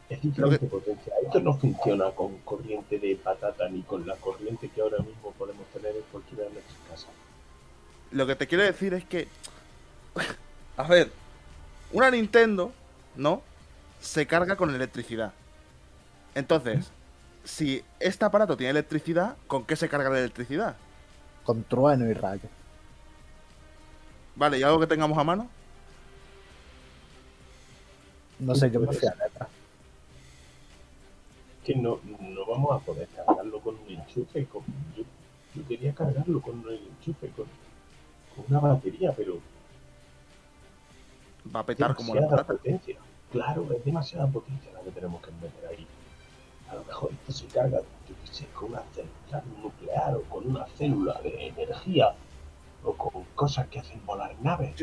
Es diferente potencia. Esto no funciona con corriente de patata ni con la corriente que ahora mismo podemos tener en cualquiera de nuestras casas. Lo que te quiero decir es que. A ver, una Nintendo, ¿no? Se carga con electricidad. Entonces, si este aparato tiene electricidad, ¿con qué se carga la electricidad? Con trueno y rayo. Vale, ¿y algo que tengamos a mano? No sé, yo me fui a letra. Que no, no vamos a poder cargarlo con un enchufe. Con, yo, yo quería cargarlo con un enchufe, con, con una batería, pero Va a petar como la patata. potencia. Claro, es demasiada potencia la que tenemos que meter ahí. A lo mejor esto se carga, yo qué sé, con una central nuclear o con una célula de energía o con cosas que hacen volar naves.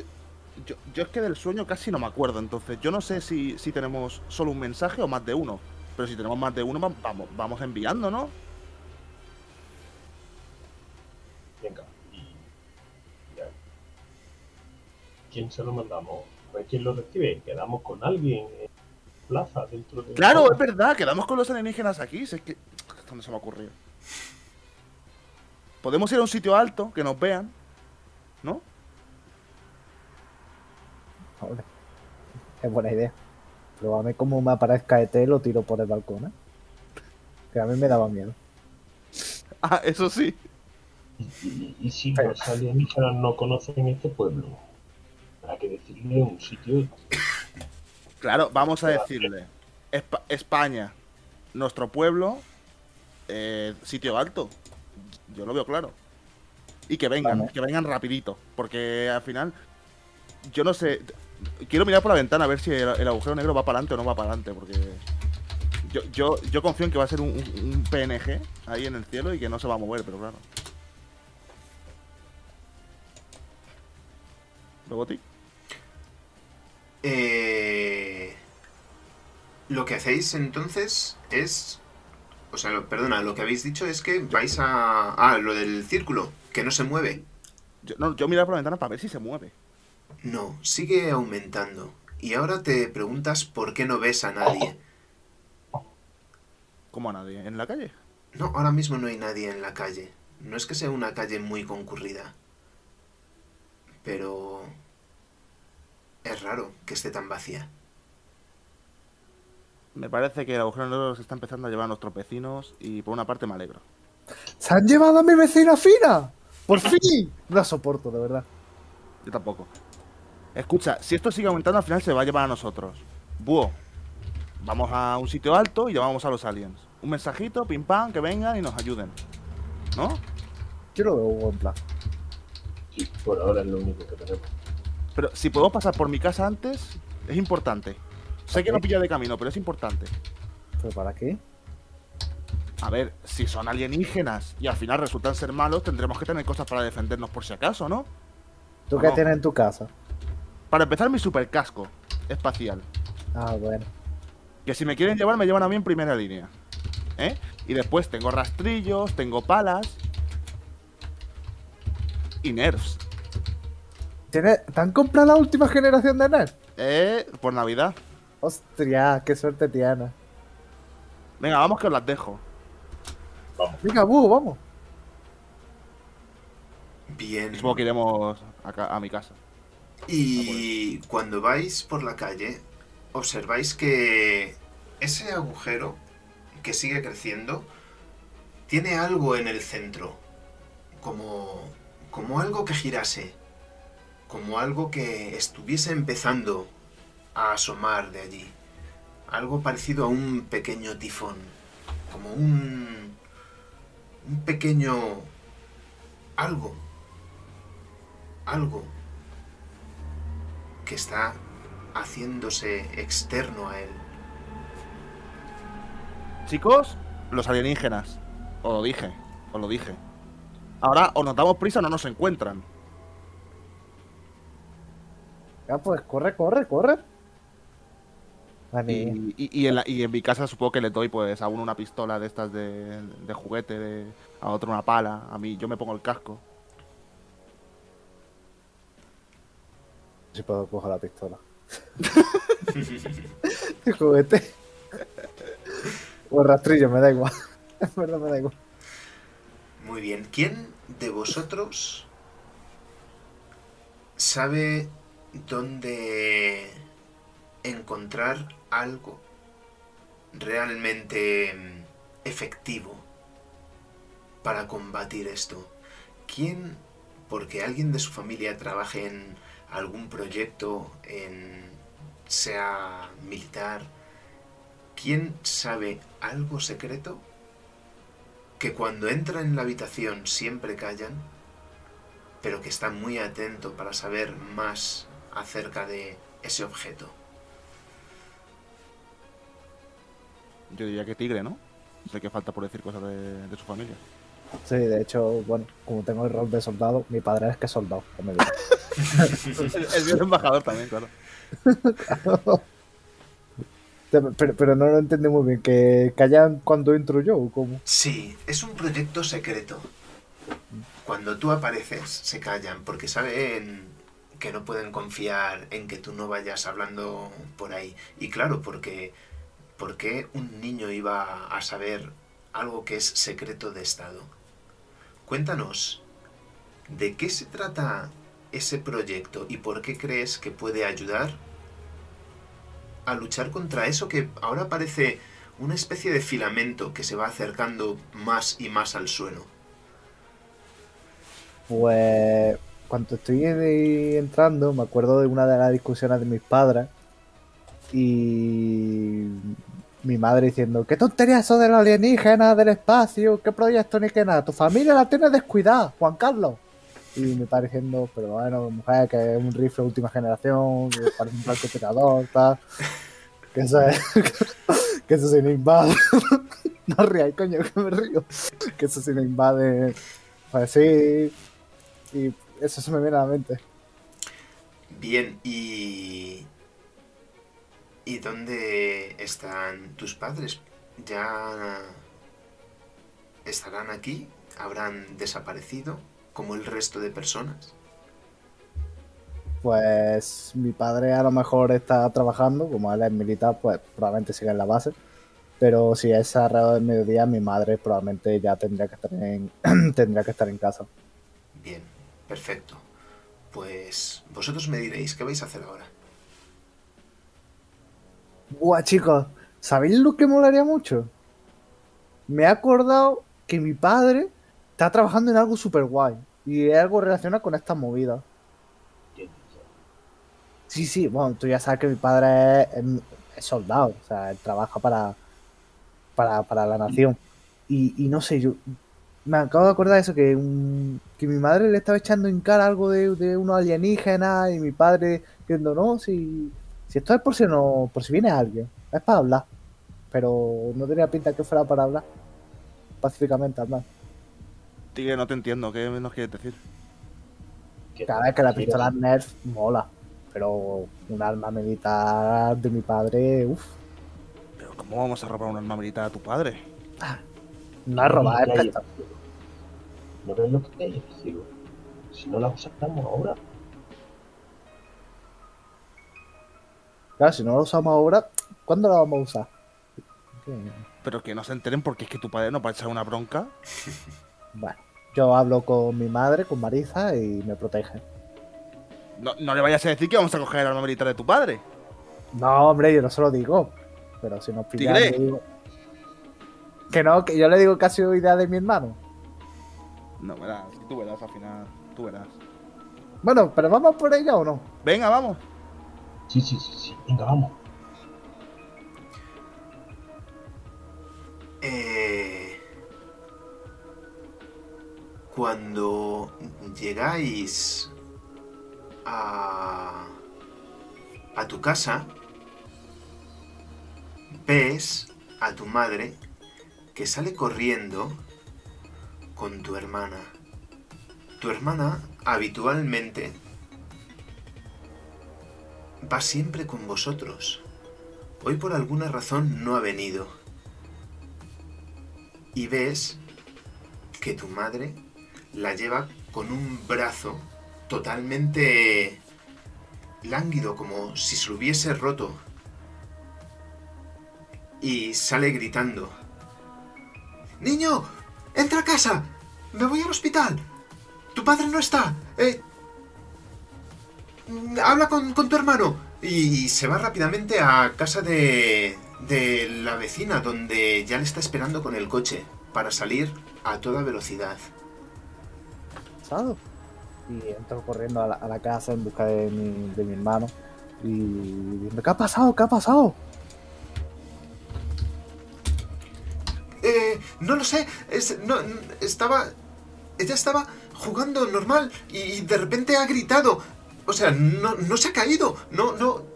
Yo, yo es que del sueño casi no me acuerdo, entonces yo no sé si, si tenemos solo un mensaje o más de uno. Pero si tenemos más de uno, va- vamos, vamos enviando, ¿no? Venga, y ya. ¿Quién se lo mandamos? Quién lo recibe. Quedamos con alguien en plaza dentro de. Claro, es verdad, quedamos con los alienígenas aquí. Si es que. ¿Dónde se me ha ocurrido? Podemos ir a un sitio alto, que nos vean, ¿no? Hombre, Es buena idea. Pero a mí como me aparezca ET lo tiro por el balcón, ¿eh? Que a mí me daba miedo. Ah, eso sí. Y, y- y si los alienígenas no conocen este pueblo, habrá que decirle un sitio. Claro, vamos a decirle. Espa- España, nuestro pueblo, eh, sitio alto. Yo lo veo claro. Y que vengan, Vale. que vengan rapidito. Porque al final, yo no sé. Quiero mirar por la ventana a ver si el, el agujero negro va para adelante o no va para adelante. Porque yo, yo, yo confío en que va a ser un, un- un PNG ahí en el cielo y que no se va a mover, pero claro. Roboti. Eh, lo que hacéis entonces es... O sea, lo- perdona, lo que habéis dicho es que vais a... Ah, lo del círculo, que no se mueve. Yo, no, yo mirar por la ventana para ver si se mueve. No, sigue aumentando. Y ahora te preguntas por qué no ves a nadie. Como a nadie. ¿En la calle? No, ahora mismo no hay nadie en la calle. No es que sea una calle muy concurrida. Pero... Es raro que esté tan vacía. Me parece que el agujero negro se está empezando a llevar a nuestros vecinos y por una parte me alegro. ¡Se han llevado a mi vecina fina! ¡Por fin! No la soporto, de verdad. Yo tampoco. Escucha, si esto sigue aumentando, al final se va a llevar a nosotros. Búho, vamos a un sitio alto y llamamos a los aliens. Un mensajito, pim pam, que vengan y nos ayuden. ¿No? Yo lo veo un buen plan. Sí, por ahora es lo único que tenemos. Pero si podemos pasar por mi casa antes, es importante. Sé que no pilla de camino, pero es importante. ¿Pero para qué? A ver, si son alienígenas y al final resultan ser malos, tendremos que tener cosas para defendernos por si acaso, ¿no? ¿Tú ¿O qué no? tienes en tu casa? Para empezar, mi super casco espacial. Ah, bueno. Que si me quieren llevar, me llevan a mí en primera línea. ¿Eh? Y después tengo rastrillos, tengo palas. Y nerfs. ¿Tienes- ¿Te han comprado la última generación de NES? Eh, por Navidad. Hostia, qué suerte tienes. Venga, vamos que os las dejo. Vamos. Venga, búho, vamos. Bien. Supongo que iremos a mi casa. Y cuando vais por la calle, observáis que ese agujero que sigue creciendo tiene algo en el centro, como, como algo que girase, como algo que estuviese empezando a asomar de allí, algo parecido a un pequeño tifón, como un, un pequeño algo, algo que está haciéndose externo a él. Chicos, los alienígenas. Os lo dije, os lo dije. Ahora o nos damos prisa o no nos encuentran. Ya, pues corre, corre, corre. Y, y- y en la- y en mi casa supongo que le doy pues a uno una pistola de estas de, de juguete, de- a otro una pala, a mí yo me pongo el casco. Si puedo coger la pistola. El juguete. O el rastrillo, me da igual. En verdad me da igual. Muy bien. ¿Quién de vosotros sabe dónde encontrar algo realmente mm, efectivo para combatir esto? ¿Quién, porque alguien de su familia trabaje en algún proyecto, en sea militar, ¿quién sabe algo secreto que cuando entra en la habitación siempre callan, pero que está muy atento para saber más acerca de ese objeto. Yo diría que tigre, ¿no? Sé que falta por decir cosas de, de su familia. Sí, de hecho, bueno, como tengo el rol de soldado, mi padre es que es soldado. el mío es embajador también, claro. pero, pero no lo entiendo muy bien. ¿Que callan cuando entro yo o cómo? Sí, es un proyecto secreto. Cuando tú apareces, se callan porque saben que no pueden confiar en que tú no vayas hablando por ahí. Y claro, porque ¿por qué un niño iba a saber algo que es secreto de Estado? Cuéntanos, ¿de qué se trata ese proyecto y por qué crees que puede ayudar a luchar contra eso que ahora parece una especie de filamento que se va acercando más y más al suelo? Pues cuando estoy entrando, me acuerdo de una de las discusiones de mis padres y mi madre diciendo, ¿qué tontería eso de los alienígenas, del espacio? ¿Qué proyecto ni qué nada? Tu familia la tiene descuidada, Juan Carlos. Y mi padre diciendo, pero bueno, mujer, que es un rifle última generación, que parece un francotirador, tal. Que eso es, que eso se me invade. no ríais, coño, que me río. Que eso se me invade. Pues sí, y eso se me viene a la mente. Bien, ¿y... ¿Y dónde están tus padres? ¿Ya estarán aquí? ¿Habrán desaparecido como el resto de personas? Pues mi padre a lo mejor está trabajando, como él es militar, pues probablemente siga en la base. Pero si es alrededor del mediodía, mi madre probablemente ya tendría que estar en, tendría que estar en casa. Bien, perfecto. Pues vosotros me diréis qué vais a hacer ahora. Buah, chicos, ¿Sabéis lo que molaría mucho? Me he acordado que mi padre está trabajando en algo súper guay. Y es algo relacionado con estas movidas. Sí, sí, bueno, tú ya sabes que mi padre es soldado, o sea, él trabaja para, para, para la nación. Y, y no sé, yo me acabo de acordar de eso, que, un- que mi madre le estaba echando en cara algo de, de unos alienígenas y mi padre diciendo, no, si, si esto es por si no, por si viene alguien, es para hablar. Pero no tenía pinta que fuera para hablar. Pacíficamente hablar. Tigre, no te entiendo. ¿Qué nos quieres decir? ¿Qué- Cada vez que la pistola Nerf mola. Pero un arma militar de mi padre, uff. Pero ¿cómo vamos a robar un arma militar a tu padre? No es robar, es ¿No ves lo que hay cielo? Si no la usamos ahora, Claro, si no lo usamos ahora, ¿cuándo lo vamos a usar? Pero que no se enteren porque es que tu padre no a echar una bronca. Bueno, yo hablo con mi madre, con Marisa, y me protege. No, no le vayas a decir que vamos a coger el arma militar de tu padre. No, hombre, yo no se lo digo. Pero si nos pillan, digo- Que no, que yo le digo que ha sido idea de mi hermano. No, verás, tú verás al final. Tú verás. Bueno, pero vamos por ella o no. Venga, vamos. Sí, sí, sí, sí. Venga, vamos. Eh, cuando llegáis a, a tu casa, ves a tu madre que sale corriendo con tu hermana. Tu hermana habitualmente va siempre con vosotros. Hoy por alguna razón no ha venido y ves que tu madre la lleva con un brazo totalmente lánguido, como si se lo hubiese roto. Y sale gritando. Niño, entra a casa. Me voy al hospital. Tu padre no está. Eh, habla con, con tu hermano. Y se va rápidamente a casa de, de la vecina, donde ya le está esperando con el coche para salir a toda velocidad. Y entro corriendo a la, a la casa en busca de mi, de mi hermano. Y ¿qué ha pasado? ¿Qué ha pasado? Eh, no lo sé, es- no, n- estaba... Ella estaba jugando normal y de repente ha gritado. O sea, no, no se ha caído, no, no...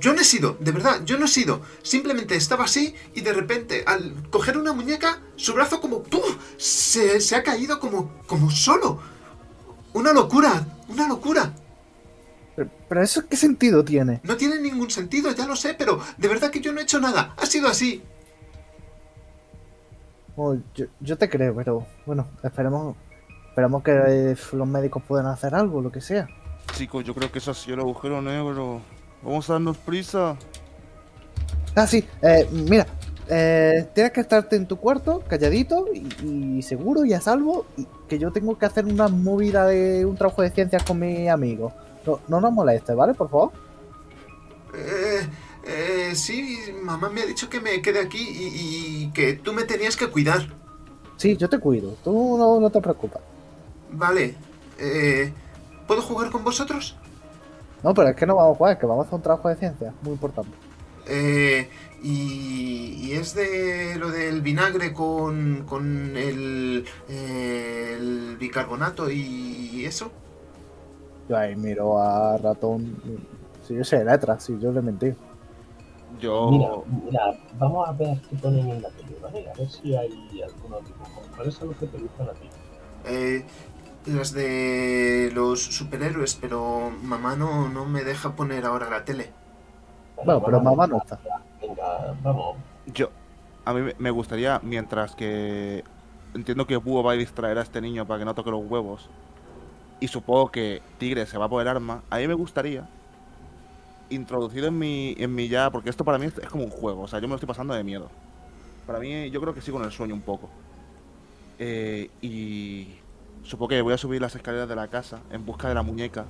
Yo no he sido, de verdad, yo no he sido. Simplemente estaba así y de repente al coger una muñeca, su brazo como... ¡puf! Se, se ha caído como, como solo. Una locura, una locura. Pero, eso qué sentido tiene? No tiene ningún sentido, ya lo sé, pero de verdad que yo no he hecho nada. Ha sido así. Oh, yo, yo te creo, pero bueno, esperemos, esperemos que eh, los médicos puedan hacer algo, lo que sea. Chicos, yo creo que eso ha sido el agujero negro. Vamos a darnos prisa. Ah, sí, eh, mira, eh, tienes que estarte en tu cuarto, calladito y, y seguro y a salvo, y que yo tengo que hacer una movida de un trabajo de ciencias con mi amigo. No, no nos molestes, ¿vale? Por favor. Eh, eh, sí, mamá me ha dicho que me quede aquí y, y que tú me tenías que cuidar. Sí, yo te cuido, tú no, no te preocupes. Vale. Eh, ¿Puedo jugar con vosotros? No, pero es que no vamos a jugar, es que vamos a hacer un trabajo de ciencias, muy importante. Eh, y, y es de lo del vinagre con, con el, eh, el bicarbonato y eso. Yo ahí miro a ratón. Si yo sé letras, si yo le mentí. Yo. Mira, mira, vamos a ver qué ponen en la tele, ¿vale? A ver si hay algunos dibujos. ¿Cuáles son los que te gustan a ti? Eh, las de los superhéroes, pero mamá no, no me deja poner ahora la tele. Bueno, pero mamá no está. Venga, vamos. Yo. A mí me- me gustaría, mientras que. Entiendo que Búho va a distraer a este niño para que no toque los huevos. Y supongo que Tigre se va por el arma. A mí me gustaría. Introducido en mi, en mi ya. Porque esto para mí es, es como un juego. O sea, yo me lo estoy pasando de miedo. Para mí, yo creo que sigo en el sueño un poco. Eh, y. Supongo que voy a subir las escaleras de la casa en busca de la muñeca.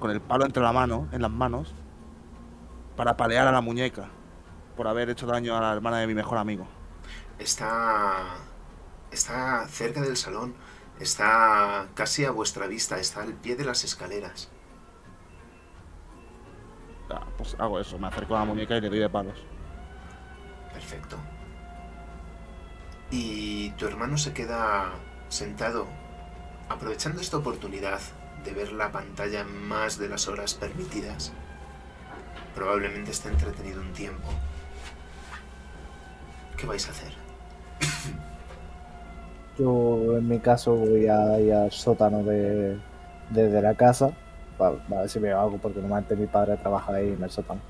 Con el palo entre la mano, en las manos. Para palear a la muñeca. por haber hecho daño a la hermana de mi mejor amigo. Está. Está cerca del salón. Está casi a vuestra vista. Está al pie de las escaleras. Ah, pues hago eso, me acerco a la muñeca y le doy de palos. Perfecto. Y tu hermano se queda sentado, aprovechando esta oportunidad de ver la pantalla más de las horas permitidas. Probablemente esté entretenido un tiempo. ¿Qué vais a hacer? Yo en mi caso voy a ir al sótano de, desde la casa para, ver si veo algo porque normalmente mi padre trabaja ahí en el sótano.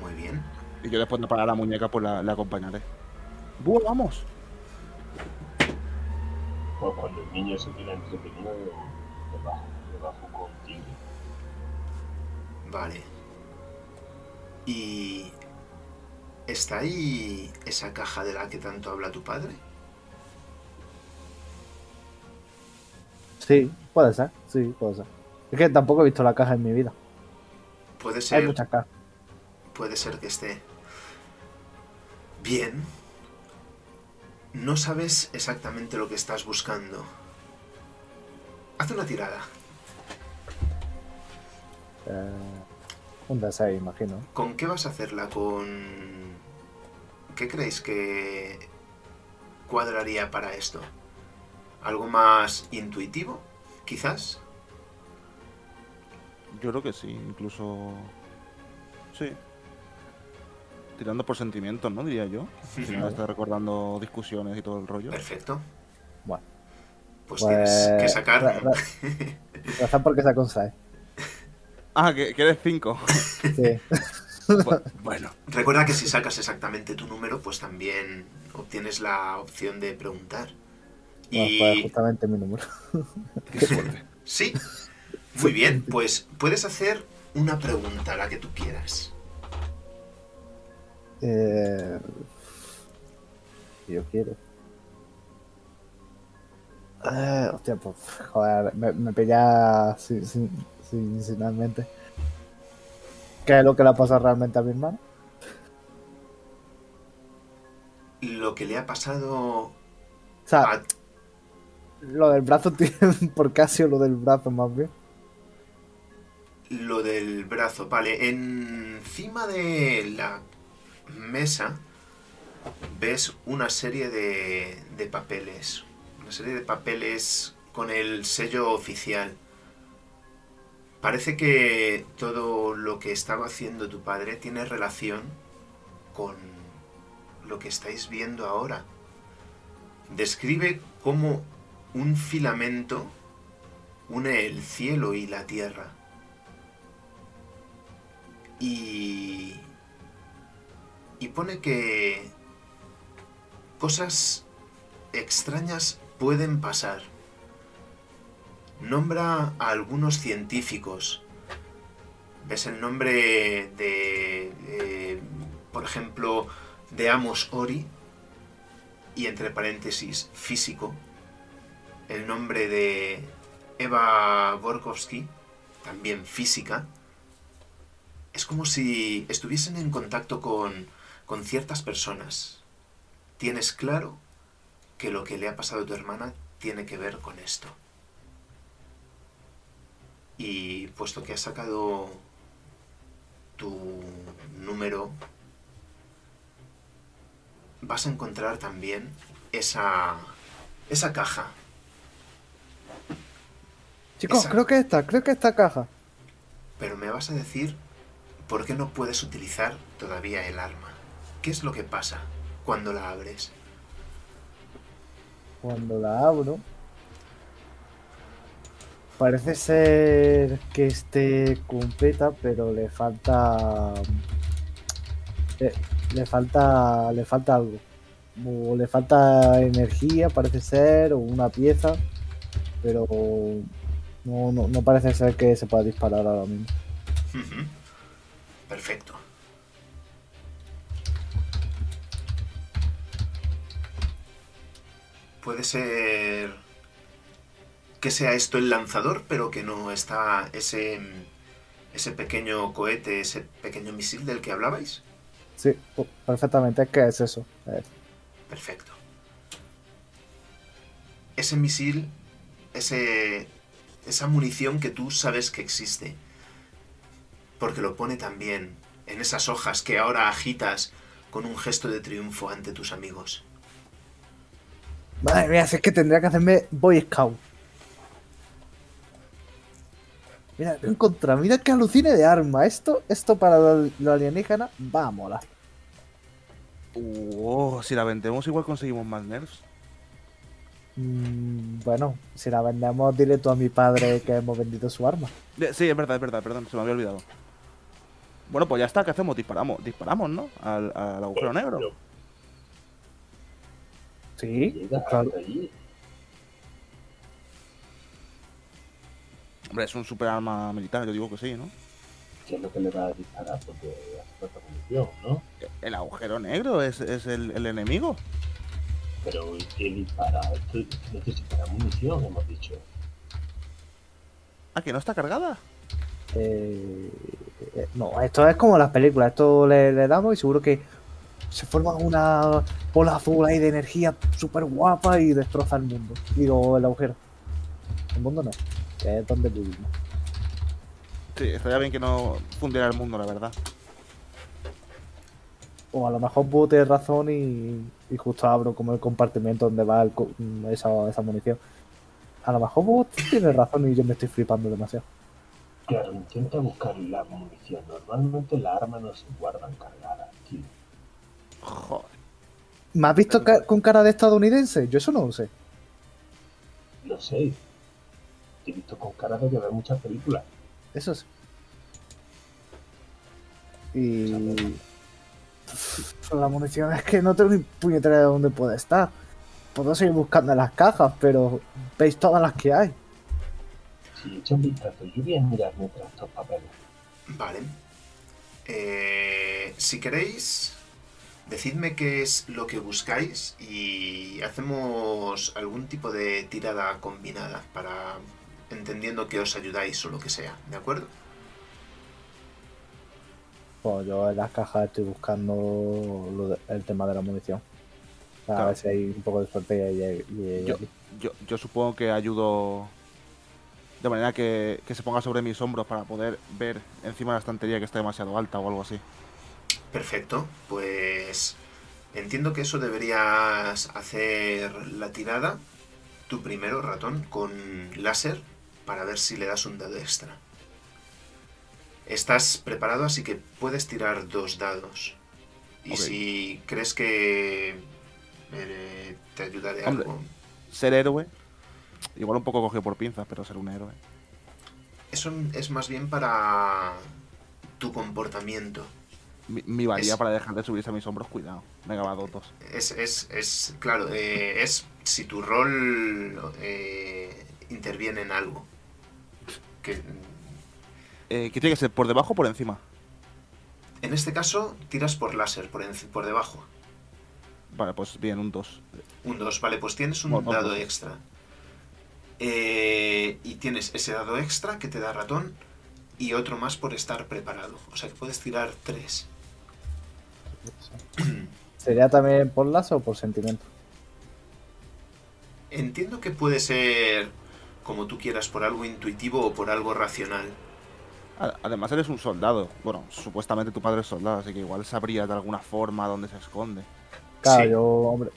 Muy bien. Y yo después de parar la muñeca, pues la, la acompañaré. ¡Buah, vamos! Pues cuando el niño se tiene entretenido, le bajo, le bajo con tigre. Vale. ¿Y está ahí esa caja de la que tanto habla tu padre? Sí, puede ser, sí, puede ser. Es que tampoco he visto la caja en mi vida. Puede Hay ser, muchas cajas. puede ser que esté. Bien. No sabes exactamente lo que estás buscando. Haz una tirada. Eh, un D6, imagino. ¿Con qué vas a hacerla? ¿Con... ¿Qué creéis que cuadraría para esto? ¿Algo más intuitivo? Quizás. Yo creo que sí, incluso. Sí. Tirando por sentimientos, ¿no? Diría yo. Si Ujú. me está recordando discusiones y todo el rollo. Perfecto. Bueno, Pues tienes que sacar... ra- ra- razón porque saco un 6. Ah, que, que eres 5. Sí. bueno. Recuerda que si sacas exactamente tu número, pues también obtienes la opción de preguntar. Bueno, pues Y justamente mi número. Qué fuerte. sí, muy bien, pues puedes hacer una pregunta, la que tú quieras. Eh, yo quiero. Eh, hostia, pues, joder, me, me pilla sin, sin, sin- sinceramente. ¿Qué es lo que le ha pasado realmente a mi hermano? Lo que le ha pasado O sea, a... lo del brazo tiene por casi lo del brazo más bien. Lo del brazo, vale. Encima de la mesa ves una serie de, de papeles. Una serie de papeles con el sello oficial. Parece que todo lo que estaba haciendo tu padre tiene relación con lo que estáis viendo ahora. Describe cómo un filamento une el cielo y la tierra. Y... Y pone que cosas extrañas pueden pasar. Nombra a algunos científicos. Ves el nombre de, eh, por ejemplo, de Amos Ori y entre paréntesis físico. El nombre de Eva Borkowski, también física. Es como si estuviesen en contacto con, con ciertas personas. Tienes claro que lo que le ha pasado a tu hermana tiene que ver con esto. Y puesto que has sacado tu número, vas a encontrar también esa, esa caja. Chicos, Esa- creo que esta, creo que esta caja. Pero me vas a decir por qué no puedes utilizar todavía el arma. ¿Qué es lo que pasa cuando la abres? Cuando la abro. Parece ser que esté completa, pero le falta. Le, le falta. Le falta algo. O le falta energía, parece ser, o una pieza. Pero no, no, no parece ser que se pueda disparar ahora mismo. Perfecto. Puede ser que sea esto el lanzador, pero que no está ese, ese pequeño cohete, ese pequeño misil del que hablabais. Sí, perfectamente, es que es eso. Eh, Perfecto. Ese misil, ese, esa munición que tú sabes que existe, porque lo pone también en esas hojas que ahora agitas con un gesto de triunfo ante tus amigos. Madre mía, si es que tendría que hacerme Boy Scout. Mira, lo he encontrado. Mira que alucine de arma. Esto, esto para los los alienígenas va a molar. Oh, si la vendemos igual conseguimos más nerfs. Mm, bueno, si la vendemos, dile tú a mi padre que hemos vendido su arma. Sí, es verdad, es verdad, perdón, se me había olvidado. Bueno, pues ya está, ¿qué hacemos? Disparamos, disparamos, ¿no? Al, al agujero negro. Sí, llegas claro. hasta allí. Hombre, es un super arma militar, yo digo que sí, ¿no? ¿Qué es lo que le va a disparar? Porque hace falta munición, ¿no? El agujero negro es, es el, el enemigo. Pero ¿qué dispara? Esto necesita munición, hemos dicho. Ah, que no está cargada. Eh, eh, no, esto es como las películas. Esto le, le damos y seguro que se forma una bola azul ahí de energía súper guapa y destroza el mundo. Digo, el agujero. El mundo no, que es donde vivimos. Sí, estaría bien que no fundiera el mundo, la verdad. O a lo mejor Boo tiene razón y, y justo abro como el compartimiento donde va el esa, esa munición. A lo mejor Boo tiene razón y yo me estoy flipando demasiado. Claro, intenta buscar la munición. Normalmente las armas no se guardan cargadas. Joder. ¿Me has visto ca- con cara de estadounidense? Yo eso no lo sé. Lo sé. Te he visto con cara de que ver muchas películas. Eso sí. Y. La munición es que no tengo ni puñetera de dónde puede estar. Puedo seguir buscando en las cajas, pero veis todas las que hay. Si echa un vistazo, yo voy a mirar mientras estos papeles. Vale. Eh, si queréis, decidme qué es lo que buscáis y hacemos algún tipo de tirada combinada para entendiendo que os ayudáis o lo que sea, ¿de acuerdo? Pues yo en las cajas estoy buscando lo de- el tema de la munición. A Claro. ver si hay un poco de suerte y, y- y- Yo, yo, yo supongo que ayudo de manera que, que se ponga sobre mis hombros para poder ver encima de la estantería que está demasiado alta o algo así. Perfecto, pues entiendo que eso deberías hacer la tirada, tú primero, ratón, con láser, para ver si le das un dado extra. Estás preparado, así que puedes tirar dos dados. Y si crees que eh, te ayuda de Hombre. algo, Ser héroe, igual un poco cogido por pinzas, pero ser un héroe. eso es más bien para tu comportamiento. Mi, mi valía Es- para dejar de subirse a mis hombros, cuidado. Venga, va, dos, dos. Es, es, es claro, eh, es si tu rol eh, interviene en algo. Que Eh, ¿Qué tiene que ser? ¿Por debajo o por encima? en este caso tiras por láser, por, enci- por debajo. Vale, pues bien, un 2. Un 2, vale, pues tienes un dado extra. Eh, y tienes ese dado extra que te da ratón y otro más por estar preparado. O sea que puedes tirar 3. ¿Sería también por lazo o por sentimiento? Entiendo que puede ser como tú quieras, por algo intuitivo o por algo racional. Además, eres un soldado. Bueno, supuestamente tu padre es soldado, así que igual sabrías de alguna forma dónde se esconde. Claro, Sí. yo, hombre,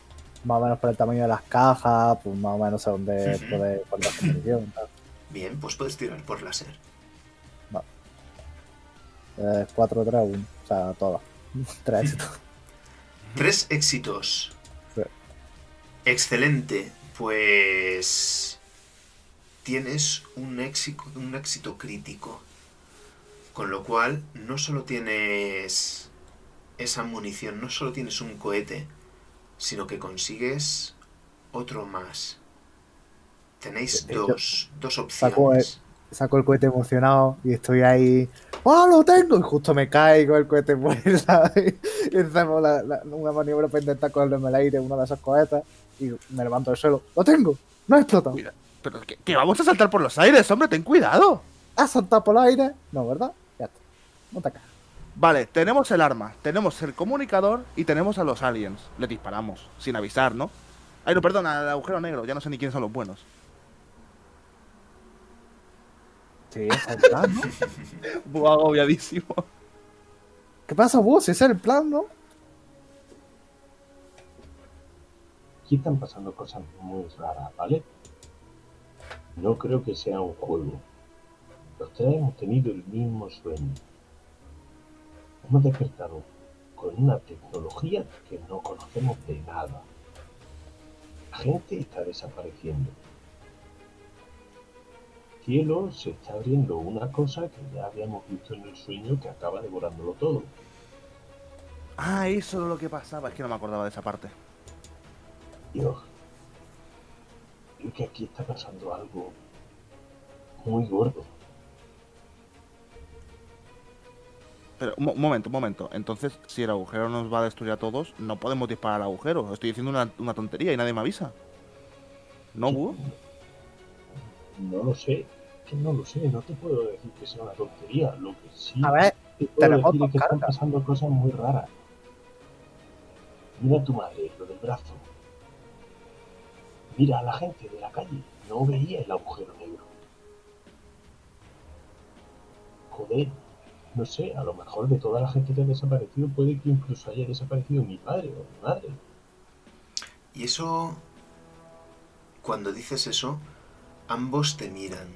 más o menos por el tamaño de las cajas, pues más o menos sé dónde puede poner la tal. Bien, pues puedes tirar por láser. Eh, 4, 3, 1. O sea, todas. Tres éxitos. Tres éxitos. Sí. Excelente. Pues tienes un éxito, un éxito crítico. Con lo cual, no solo tienes esa munición, no solo tienes un cohete, sino que consigues otro más. Tenéis hecho, dos, dos opciones. Saco el cohete emocionado y estoy ahí. ¡Oh, lo tengo! Y justo me caigo, el cohete vuela. Y hacemos la- la- una maniobra para intentar cogerlo en el aire, uno de esos cohetes. Y me levanto del suelo. ¡Lo tengo! ¡No ha explotado! Cuida. Pero que, que vamos a saltar por los aires, hombre, ten cuidado. ¿Has saltado por el aire? No, ¿verdad? Ya está. No te cagas. Vale, tenemos el arma, tenemos el comunicador y tenemos a los aliens. Le disparamos, sin avisar, ¿no? Ay, no, perdón, al agujero negro, ya no sé ni quiénes son los buenos. Sí, es el plan, ¿no? Agobiadísimo. ¿Qué pasa, vos? Ese es el plan, ¿no? Aquí están pasando cosas muy raras, ¿vale? No creo que sea un juego. Los tres hemos tenido el mismo sueño. Hemos despertado con una tecnología que no conocemos de nada. La gente está desapareciendo. Cielo se está abriendo una cosa que ya habíamos visto en el sueño que acaba devorándolo todo. Ah, eso es lo que pasaba, es que no me acordaba de esa parte. Dios, creo que aquí está pasando algo muy gordo. Pero, un mo- un momento, un momento. Entonces, si el agujero nos va a destruir a todos, no podemos disparar al agujero. Estoy diciendo una, una tontería y nadie me avisa. ¿No, Búho? No lo sé, que no lo sé, no te puedo decir que sea una tontería. Lo que sí A ver, te puedo decir es que están pasando cosas muy raras. Mira a tu madre, lo del brazo. Mira a la gente de la calle, no veía el agujero negro. Joder, no sé, a lo mejor de toda la gente que ha desaparecido puede que incluso haya desaparecido mi padre o mi madre. Y eso, cuando dices eso, ambos te miran,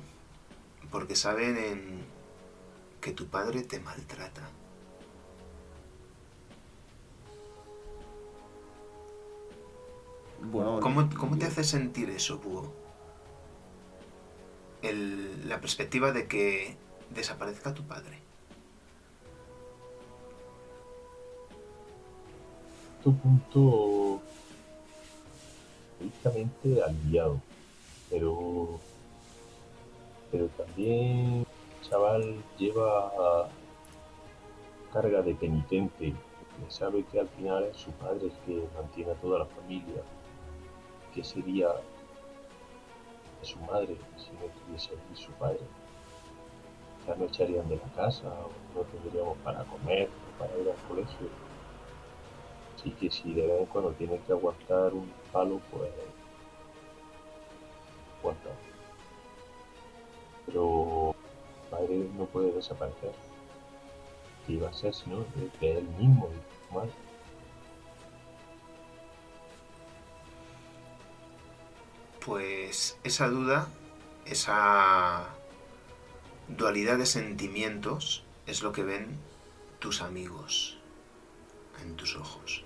porque saben en que tu padre te maltrata. Bueno, ¿Cómo, cómo te hace sentir eso, Búho? El- la perspectiva de que desaparezca tu padre. tu punto justamente aliviado, pero pero también chaval lleva carga de penitente, que sabe que al final es su padre el que mantiene a toda la familia, que sería de su madre si no estuviese aquí su padre. Ya no echarían de la casa, no tendríamos para comer, para ir al colegio. Así que si de vez en cuando tiene que aguantar un palo, pues Pero padre no puede desaparecer. ¿Qué iba a ser si no? De, él mismo y madre. Pues esa duda, esa dualidad de sentimientos es lo que ven tus amigos en tus ojos.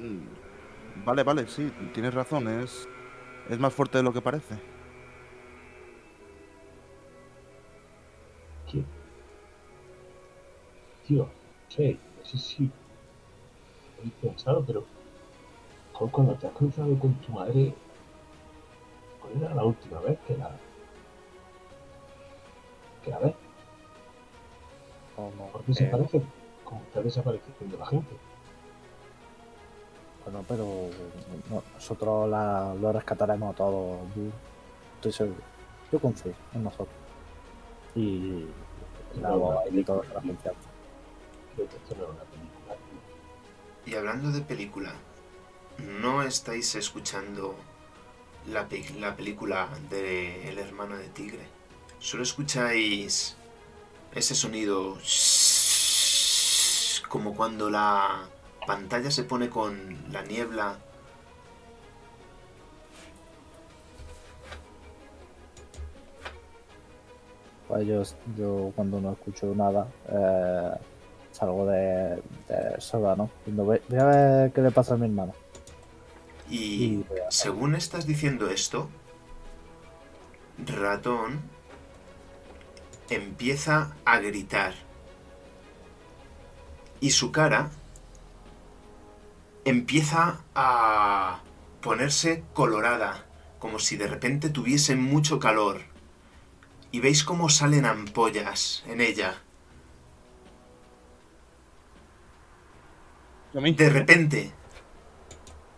mm, Vale, vale, sí, tienes razón. Es, es más fuerte de lo que parece. ¿Qué? Tío, no sé, no sé si he pensado, pero cuando te has cruzado con tu madre, ¿cuál era la última vez que la que la ves? Como, ¿Por qué eh, se parece? Como está desapareciendo la gente. Bueno, pero no- nosotros la- lo rescataremos a todos. Yo estoy seguro. Yo confío en nosotros. Y la No, voz y toda la confianza. Creo que esto no es una película. tío. Y hablando de película, ¿no estáis escuchando la, pe- la película de El hermano de tigre? Solo escucháis ese sonido como cuando la pantalla se pone con la niebla Pues yo, yo cuando no escucho nada, eh, salgo de, de sótano. Diciendo, Voy, voy a ver qué le pasa a mi hermano. y según estás diciendo esto, Ratón empieza a gritar y su cara empieza a ponerse colorada, como si de repente tuviese mucho calor. Y veis cómo salen ampollas en ella. De repente,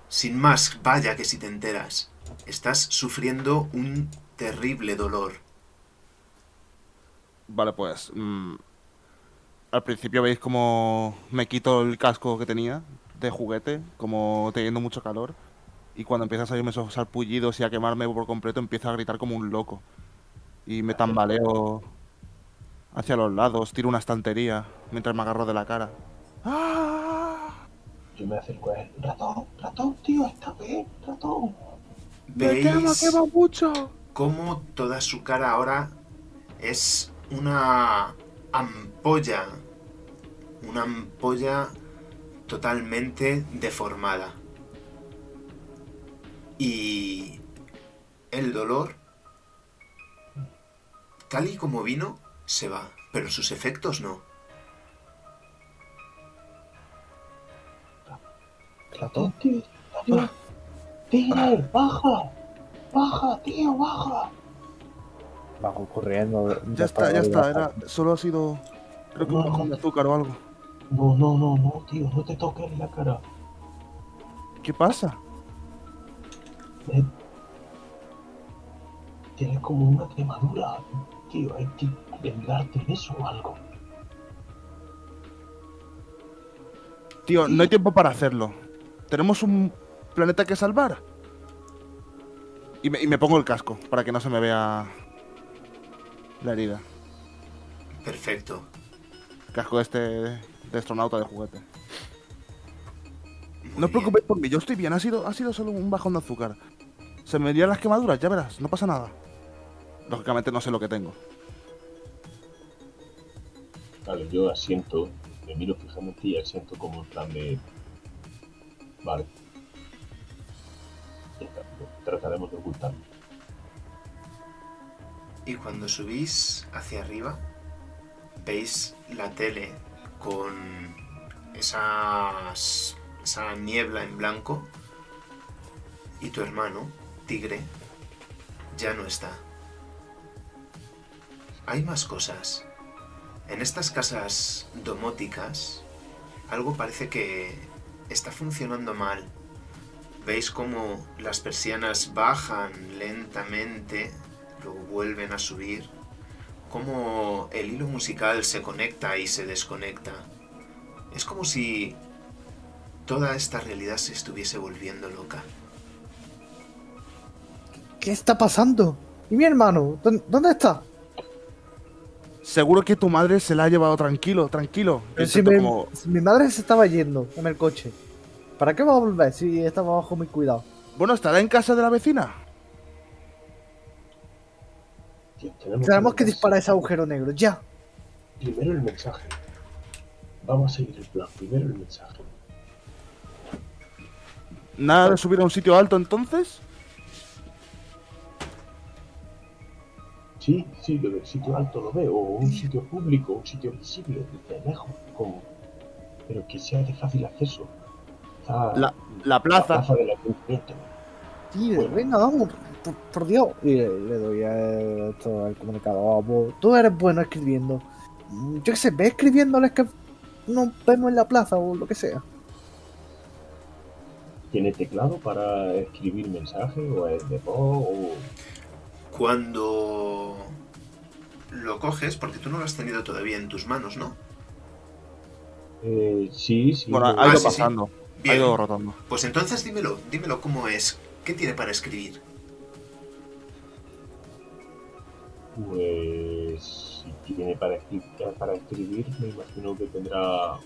sin más, vaya que si te enteras, estás sufriendo un terrible dolor. Vale, pues. mm, al principio veis como me quito el casco que tenía de juguete, como teniendo mucho calor. Y cuando empiezan a salirme esos sarpullidos y a quemarme por completo, empiezo a gritar como un loco. Y me tambaleo hacia los lados, tiro una estantería mientras me agarro de la cara. ¡Ah! Yo me acerco a él. Ratón, ratón, tío, está bien, ratón. ¡Me quema, Veis quema mucho! cómo toda su cara ahora es una ampolla. Una ampolla totalmente deformada. Y el dolor, tal y como vino, se va, pero sus efectos no. Ratón, tío, tío. Tío, baja. Baja, tío, baja. Bajo corriendo. Ya está, ya está. Era, solo ha sido. Creo que un bajón de azúcar o algo. No, no, no, no, tío, no te toques en la cara. ¿Qué pasa? Eh, Tienes como una quemadura. Tío, hay que vendarte en eso o algo. Tío, no hay tiempo para hacerlo. Tenemos un planeta que salvar. Y me, y me pongo el casco para que no se me vea la herida. Perfecto. Casco este de astronauta de juguete. Muy No os preocupéis por mí, yo estoy bien. Ha sido, ha sido solo un bajón de azúcar. Se me irían las quemaduras, ya verás, no pasa nada. Lógicamente no sé lo que tengo. Vale, yo asiento, me miro fijamente y asiento como en plan de... Vale. Trataremos de ocultarlo. Y cuando subís hacia arriba, veis la tele con esa niebla en blanco y tu hermano, Tigre, ya no está. Hay más cosas. En estas casas domóticas, algo parece que está funcionando mal. Veis cómo las persianas bajan lentamente, luego vuelven a subir, cómo el hilo musical se conecta y se desconecta. Es como si toda esta realidad se estuviese volviendo loca. ¿Qué está pasando? ¿Y mi hermano? ¿Dó- ¿Dónde está? Seguro que tu madre se la ha llevado tranquilo, tranquilo. Pero si, Intento mi, como- si mi madre se estaba yendo en el coche. ¿Para qué va a volver si estaba bajo mi cuidado? Bueno, ¿estará en casa de la vecina? Tío, tenemos, Tenemos que disparar ese agujero negro, ya. Primero el mensaje. Vamos a seguir el plan. Primero el mensaje. ¿Nada de subir a un sitio alto entonces? Sí, sí, lo del sitio alto lo veo. O un sitio público, un sitio visible, desde lejos. Como... Pero que sea de fácil acceso. Está La, la plaza. La plaza del ayuntamiento. Tío, Bueno. venga, vamos, por, por Dios. Y le, le doy a esto al comunicador. "Ah, vos, Tú eres bueno escribiendo. Mm, Yo qué sé, ve escribiéndoles que nos vemos en la plaza o lo que sea. ¿Tiene teclado para escribir mensajes o es de voz o... Cuando lo coges, porque tú no lo has tenido todavía en tus manos, ¿no? Eh, sí, sí. Bueno, lo- ha ido Ah, sí, sí. pasando. Ha ido rotando. Pues entonces dímelo, dímelo cómo es. ¿Qué tiene para escribir? Pues si tiene para escribir, para escribir, me imagino que tendrá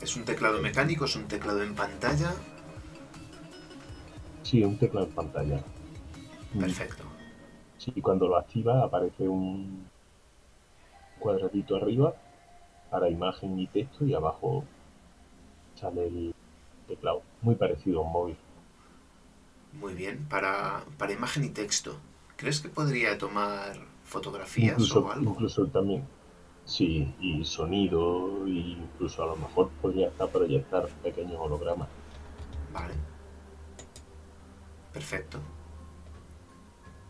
¿Es un teclado mecánico? ¿Es un teclado en pantalla? sí un teclado en pantalla. Mm. Perfecto. Sí, cuando lo activa aparece un cuadradito arriba para imagen y texto y abajo sale el teclado. Muy parecido a un móvil. Muy bien. Para, para imagen y texto. ¿Crees que podría tomar fotografías Incluso, o algo? incluso también, sí, y sonido, y incluso a lo mejor podría hasta proyectar pequeños hologramas. Vale. Perfecto.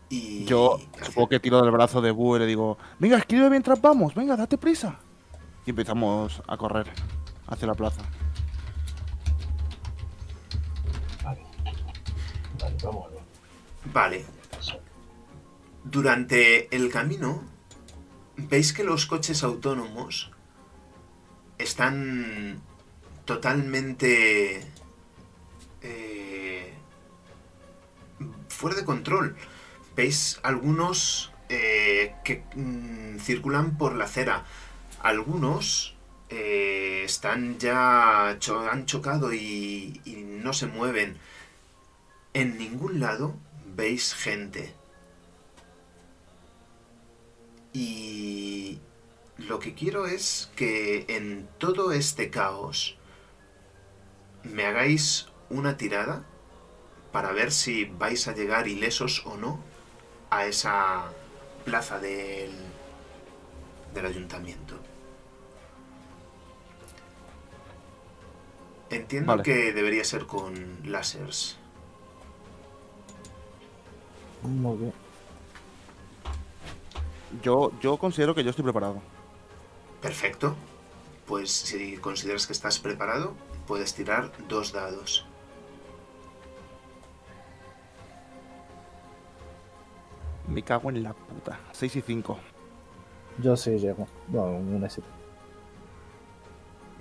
Y... Yo supongo que tiro del brazo de Boo y le digo, venga, escribe mientras vamos, venga, date prisa. Y empezamos a correr hacia la plaza. Vale, vale, vamos a ver. Vale. Durante el camino veis que los coches autónomos están totalmente eh, fuera de control. Veis algunos eh, que mm, circulan por la acera. Algunos eh, están ya han chocado y, y no se mueven. En ningún lado veis gente. Y lo que quiero es que en todo este caos me hagáis una tirada para ver si vais a llegar ilesos o no a esa plaza del, del ayuntamiento. Entiendo Vale. que debería ser con lásers. Muy bien. Yo, yo considero que yo estoy preparado. Perfecto. Pues si consideras que estás preparado, puedes tirar dos dados. Me cago en la puta. 6 y 5. Yo sí llego. Bueno, un éxito.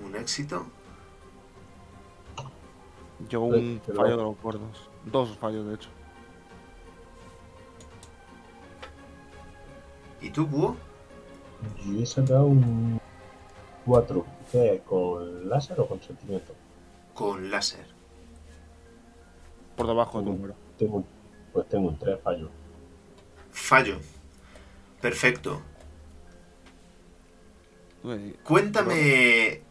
Un éxito. Yo Pues, un fallo de los gordos. Dos fallos, de hecho. ¿Y tú, Búho? Yo he sacado un 4. ¿Qué? ¿Con láser o con sentimiento? Con láser. Por debajo de tu número. Tengo, pues tengo un 3 fallo. Fallo. Perfecto. Cuéntame,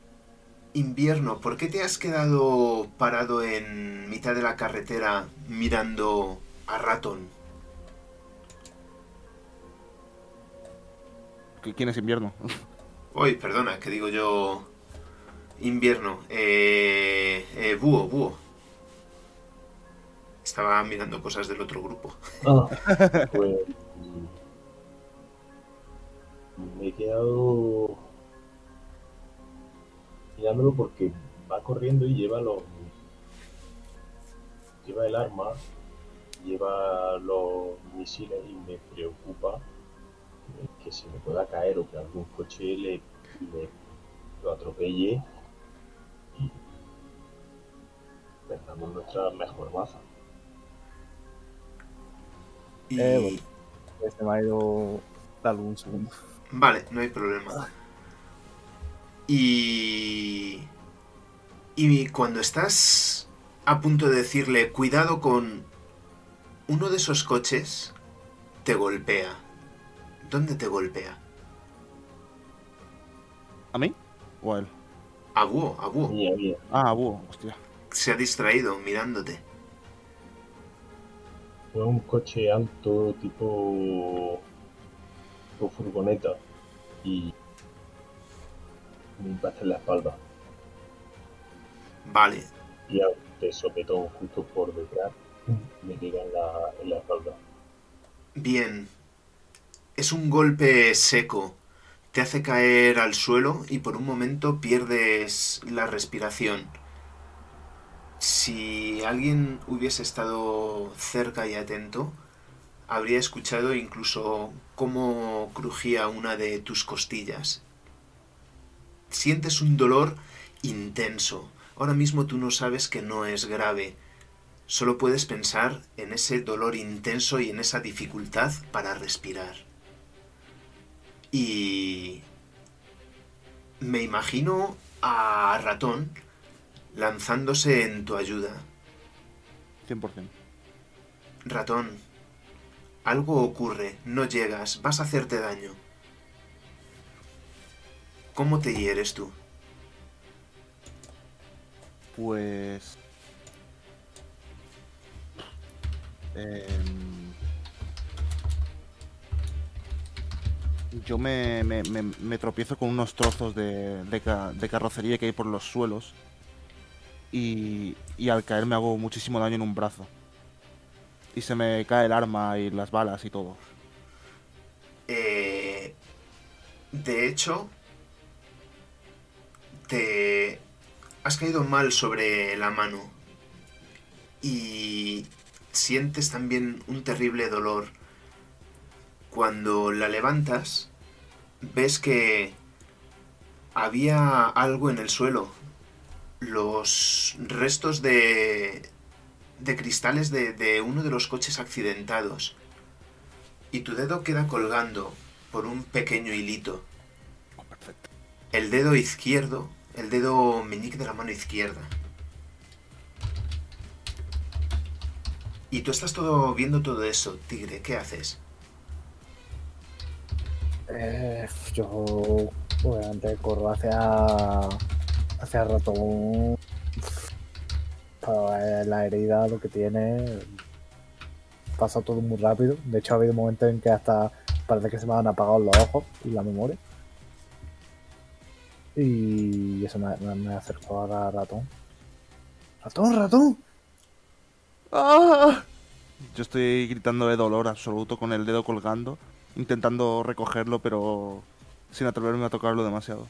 invierno, ¿por qué te has quedado parado en mitad de la carretera mirando a Ratón? ¿Quién es invierno? Uy, perdona, que digo yo invierno. Eh, eh, búho, búho. Estaba mirando cosas del otro grupo. Ah, pues. Me he quedado. mirándolo porque va corriendo y lleva los. lleva el arma, lleva los misiles y me preocupa que se me pueda caer o que algún coche le, le- lo atropelle y perdamos nuestra mejor baza. Y... Eh, bueno. Se me ha ido luz un segundo. Vale, no hay problema. Y... Y cuando estás a punto de decirle cuidado con uno de esos coches, te golpea. ¿Dónde te golpea? ¿A mí? ¿O a él? A búho, a búho. Mía, mía. Ah, a búho, hostia. Se ha distraído mirándote. Fue un coche alto, tipo, tipo furgoneta, y me impacta en la espalda. Vale, Y a- de sopetón justo por detrás, me llega en la, en la espalda. bien. Es un golpe seco. Te hace caer al suelo y por un momento pierdes la respiración. Si alguien hubiese estado cerca y atento, habría escuchado incluso cómo crujía una de tus costillas. Sientes un dolor intenso. Ahora mismo tú no sabes que no es grave. Solo puedes pensar en ese dolor intenso y en esa dificultad para respirar. Y me imagino a Ratón lanzándose en tu ayuda. 100%. Ratón, algo ocurre, no llegas, vas a hacerte daño. ¿Cómo te hieres tú? Pues. Em, yo me, me- me- tropiezo con unos trozos de, de de carrocería que hay por los suelos. Y, y al caer me hago muchísimo daño en un brazo. Y se me cae el arma y las balas y todo. Eh, de hecho, te has caído mal sobre la mano y sientes también un terrible dolor. Cuando la levantas, ves que había algo en el suelo. Los restos de, de cristales de, de uno de los coches accidentados. Y tu dedo queda colgando por un pequeño hilito. Oh, perfecto. El dedo izquierdo, el dedo meñique de la mano izquierda. Y tú estás todo viendo todo eso, Tigre, ¿qué haces? Eh, yo obviamente corro hacia hacia el ratón para la herida lo que tiene pasa todo muy rápido. De hecho ha habido momentos en que hasta parece que se me han apagado los ojos y la memoria. Y eso me, me, me acercó ahora al ratón. Ratón ratón ¡Ah! Yo estoy gritando de dolor absoluto con el dedo colgando, intentando recogerlo, pero sin atreverme a tocarlo demasiado.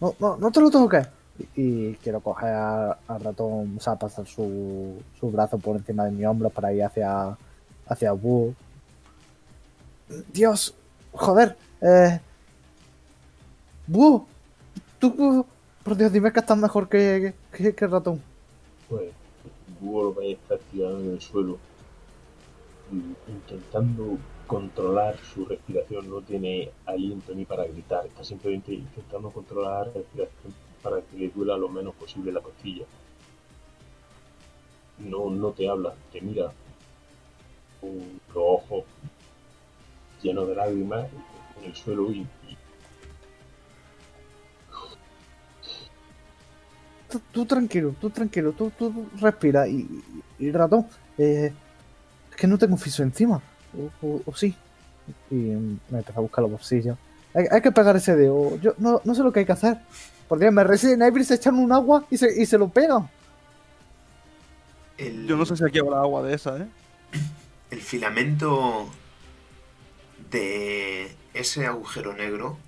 no, no, no te lo toques y, y quiero coger a- al ratón o sea pasar su, su brazo por encima de mi hombro para ir hacia hacia Boo Dios, joder, eh. Boo, tú, por Dios, dime que estás mejor que, que, que el ratón. Pues Búho lo vais a estar tirado en el suelo, intentando controlar su respiración, no tiene aliento ni para gritar, está simplemente intentando controlar la respiración para que le duela lo menos posible la costilla. No, no te habla, te mira con los ojos llenos de lágrimas en el suelo y, Tú, tú tranquilo, tú tranquilo, tú, tú respira. Y, ratón, eh, es que no tengo fiso encima. O, o- o sí. Y me empecé a buscar los bolsillos. Hay, hay que pegar ese dedo. Yo no, no sé lo que hay que hacer. Por Dios, me Resident Evil se echan un agua y se, y se lo pegan. El, Yo no sé si aquí habrá agua de esa, ¿eh? el filamento de ese agujero negro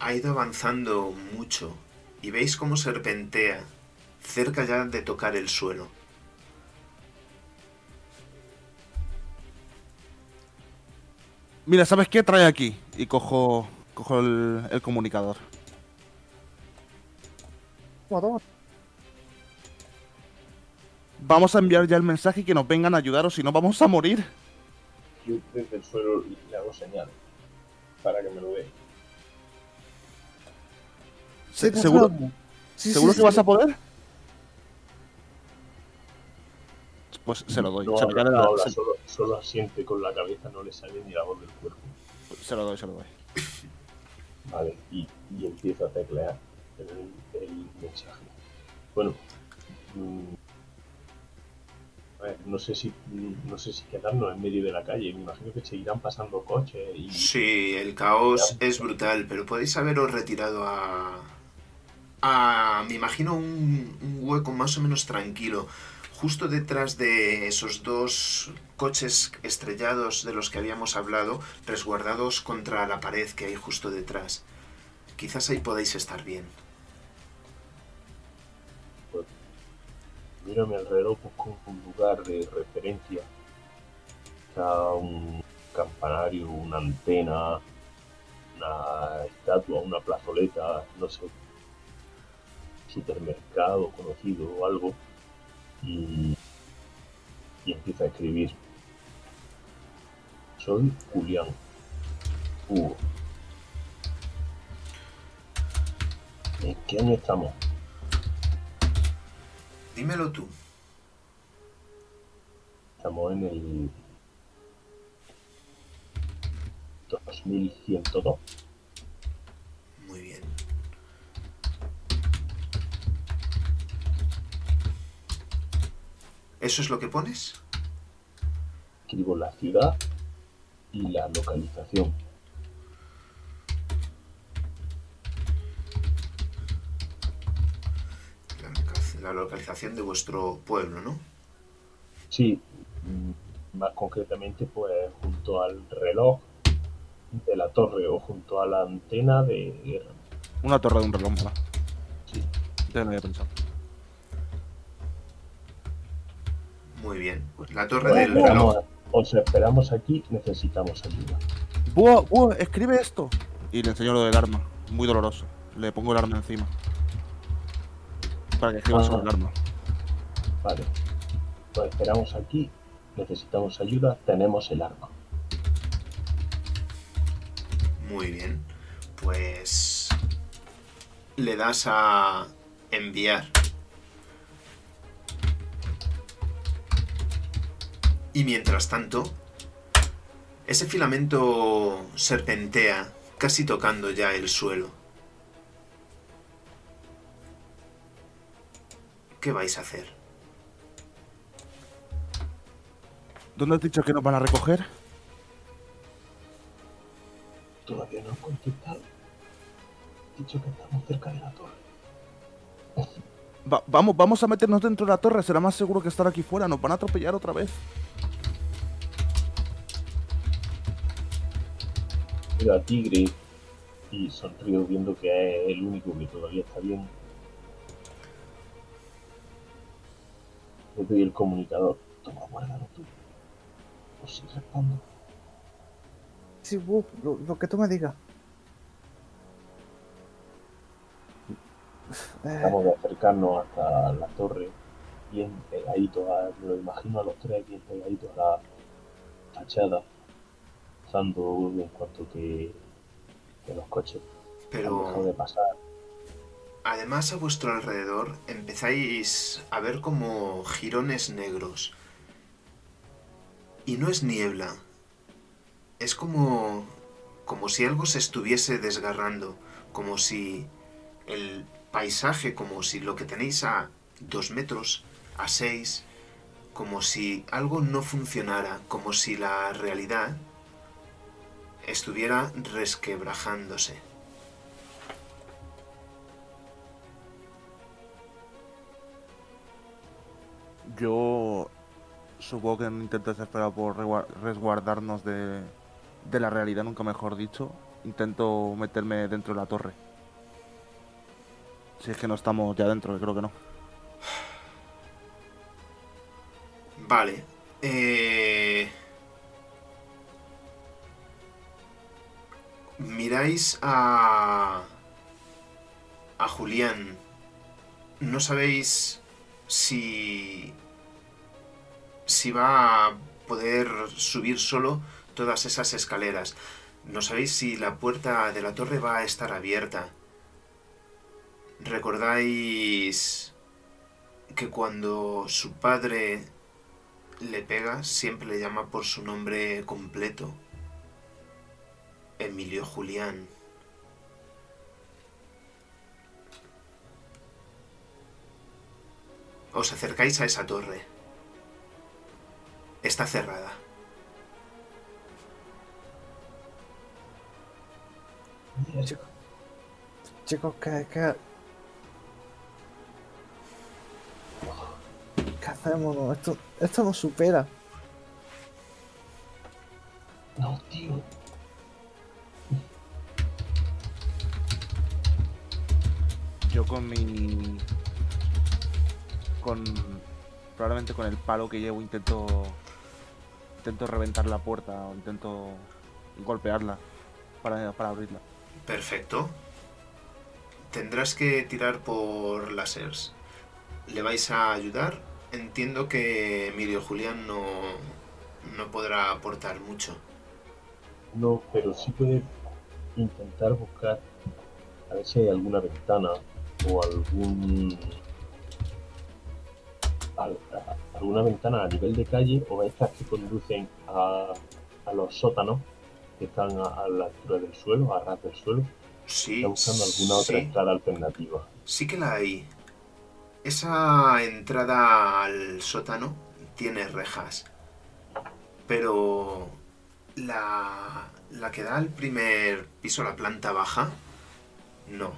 ha ido avanzando mucho y veis cómo serpentea cerca ya de tocar el suelo. Mira, ¿sabes qué? Trae aquí. Y cojo, cojo el, el comunicador. Toma, toma. Vamos a enviar ya el mensaje y que nos vengan a ayudar o si no vamos a morir. yo desde el suelo le hago señal para que me lo Sí, ¿Seguro, sí, sí, ¿seguro sí, que vas sí. a poder? Pues se lo doy. No se, lo habla, doy, no habla, se- solo, solo asiente con la cabeza, no le sale ni la voz del cuerpo. se lo doy, se lo doy. Vale, y, y empiezo a teclear el, el mensaje. Bueno, mm, a ver, no sé si no sé si quedarnos en medio de la calle. Me imagino que seguirán pasando coches y Sí, el caos es brutal, pero podéis haberos retirado a... a me imagino un, un hueco más o menos tranquilo, justo detrás de esos dos coches estrellados de los que habíamos hablado, resguardados contra la pared que hay justo detrás. Quizás ahí podéis estar bien. miro a mi alrededor, busco un lugar de referencia. Está un campanario, una antena, una estatua, una plazoleta, no sé, supermercado conocido o algo. Y, y empiezo a escribir. Soy Julián. Hugo. ¿En qué año estamos? Dímelo tú. Estamos en el 2102. Muy bien. ¿Eso es lo que pones? Escribo la ciudad y la localización. La, loca- la localización de vuestro pueblo, ¿no? Sí, mm, más concretamente, pues junto al reloj de la torre o junto a la antena de. Una torre de un reloj, mola. Sí, Ya lo había pensado. Muy bien. La torre del reloj. os esperamos aquí, necesitamos ayuda. Búho, búho, escribe esto. Y le enseño lo del arma. Muy doloroso. Le pongo el arma encima. Para que escriba Ah. sobre el arma. Vale. Pues esperamos aquí. Necesitamos ayuda. Tenemos el arma. Muy bien. Pues le das a enviar. Y mientras tanto, ese filamento serpentea, casi tocando ya el suelo. ¿Qué vais a hacer? ¿Dónde has dicho que nos van a recoger? Todavía no han contestado. He dicho que estamos cerca de la torre. Va- vamos, vamos a meternos dentro de la torre. Será más seguro que estar aquí fuera. Nos van a atropellar otra vez. Miro a Tigre y sonrío viendo que es el único que todavía está bien. Le doy el comunicador. Toma, guárdalo tú. O si respondo. Sí, lo, lo que tú me digas. Tratamos de acercarnos hasta la torre, bien pegaditos, me lo imagino a los tres bien pegaditos a la fachada, pasando en cuanto que, que los coches han dejado de Pero pasar. además a vuestro alrededor empezáis a ver como jirones negros. Y no es niebla. Es como como si algo se estuviese desgarrando, como si el paisaje, como si lo que tenéis a dos metros, a seis, como si algo no funcionara, como si la realidad estuviera resquebrajándose. Yo supongo que intento desesperado por resguardarnos de, de la realidad, nunca mejor dicho. Intento meterme dentro de la torre. Si es que no estamos ya dentro, creo que no. Vale. Eh... Miráis a... a Julián. No sabéis si... si va a poder subir solo todas esas escaleras. No sabéis si la puerta de la torre va a estar abierta. ¿Recordáis que cuando su padre le pega, siempre le llama por su nombre completo. Emilio Julián. Os acercáis a esa torre. Está cerrada. chicos, chicos, ¿qué, qué, qué hacemos? No, Esto, esto nos supera. No, tío. Yo con mi. con. probablemente con el palo que llevo intento. intento reventar la puerta o intento golpearla para, para abrirla. Perfecto. Tendrás que tirar por láseres. ¿Le vais a ayudar? Entiendo que Emilio Julián no, no podrá aportar mucho. No, pero sí puede intentar buscar a ver si hay alguna ventana o algún alguna ventana a nivel de calle o estas que conducen a, a los sótanos que están a, a la altura del suelo, a ras del suelo. Sí, Está buscando alguna otra sí, entrada alternativa. sí que la hay. Esa entrada al sótano tiene rejas. Pero la, la que da al primer piso, la planta baja, no.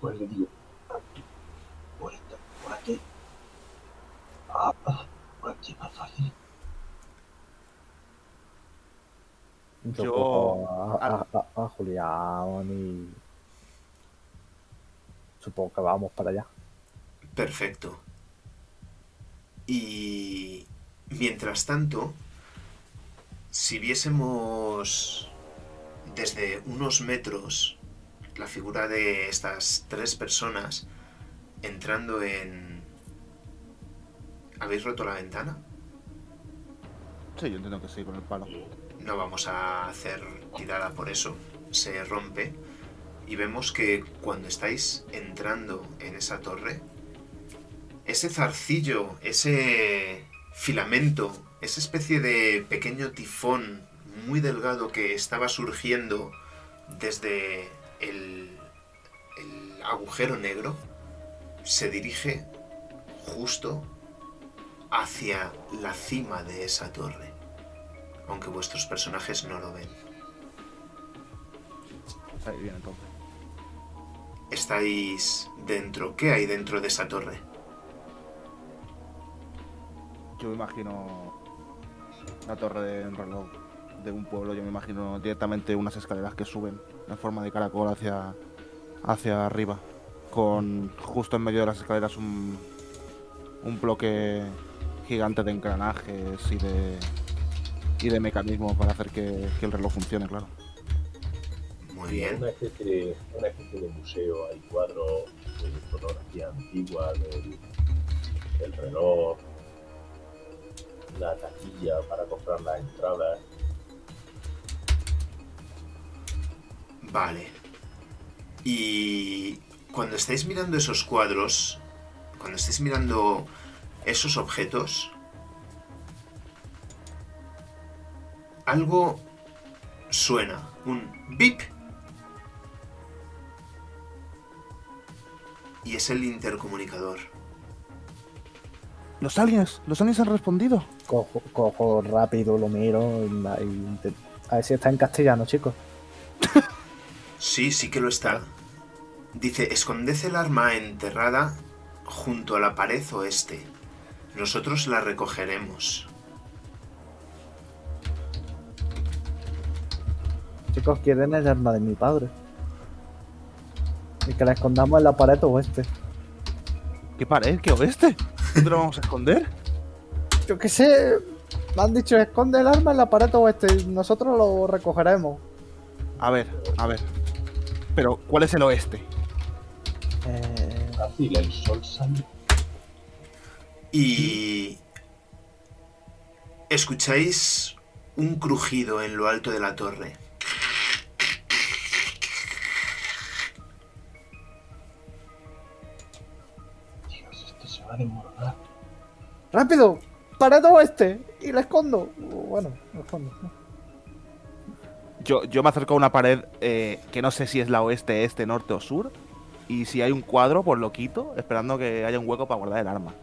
Pues le digo, por esta, por aquí. Ah, por aquí es más fácil. Yo, a, a- a- a Julián y supongo que vamos para allá. Perfecto. Y mientras tanto, Si viésemos desde unos metros la figura de estas tres personas entrando en... ¿Habéis roto la ventana? Sí, yo entiendo que sí, con el palo. No vamos a hacer tirada por eso. Se rompe. Y vemos que cuando estáis entrando en esa torre, ese zarcillo, ese filamento, esa especie de pequeño tifón muy delgado que estaba surgiendo desde el, agujero negro, se dirige justo hacia la cima de esa torre aunque vuestros personajes no lo ven. Entonces. Estáis dentro. ¿Qué hay dentro de esa torre? Yo me imagino la torre de un reloj de un pueblo, yo me imagino directamente unas escaleras que suben en forma de caracol hacia, hacia arriba, con justo en medio de las escaleras un, un bloque gigante de engranajes y de, y de mecanismos para hacer que el reloj funcione, claro. Muy bien. Una especie, de, una especie de museo, hay cuadros de fotografía antigua del, del reloj, la taquilla para comprar las entradas. Vale. Y cuando estáis mirando esos cuadros, cuando estáis mirando esos objetos, algo suena, un bip. Y es el intercomunicador. Los aliens, los aliens han respondido. Cojo, cojo rápido, lo miro y, y a ver si está en castellano, chicos. Sí, sí que lo está. Dice, esconded el arma enterrada junto a la pared oeste. Nosotros la recogeremos. Chicos, quieren el arma de mi padre. Y que la escondamos en la pared oeste. ¿Qué pared? ¿Qué oeste? ¿Dónde lo vamos a esconder? Yo qué sé. Me han dicho, esconde el arma en la pared oeste y nosotros lo recogeremos. A ver, a ver. Pero, ¿cuál es el oeste? Eh, Fácil, el sol sale. Y... Escucháis un crujido en lo alto de la torre. A desmoronar. ¡Rápido! ¡Pared oeste! Y la escondo. Bueno, la escondo. Yo, yo me acerco a una pared eh, que no sé si es la oeste, este, norte o sur. Y si hay un cuadro, pues lo quito, esperando que haya un hueco para guardar el arma.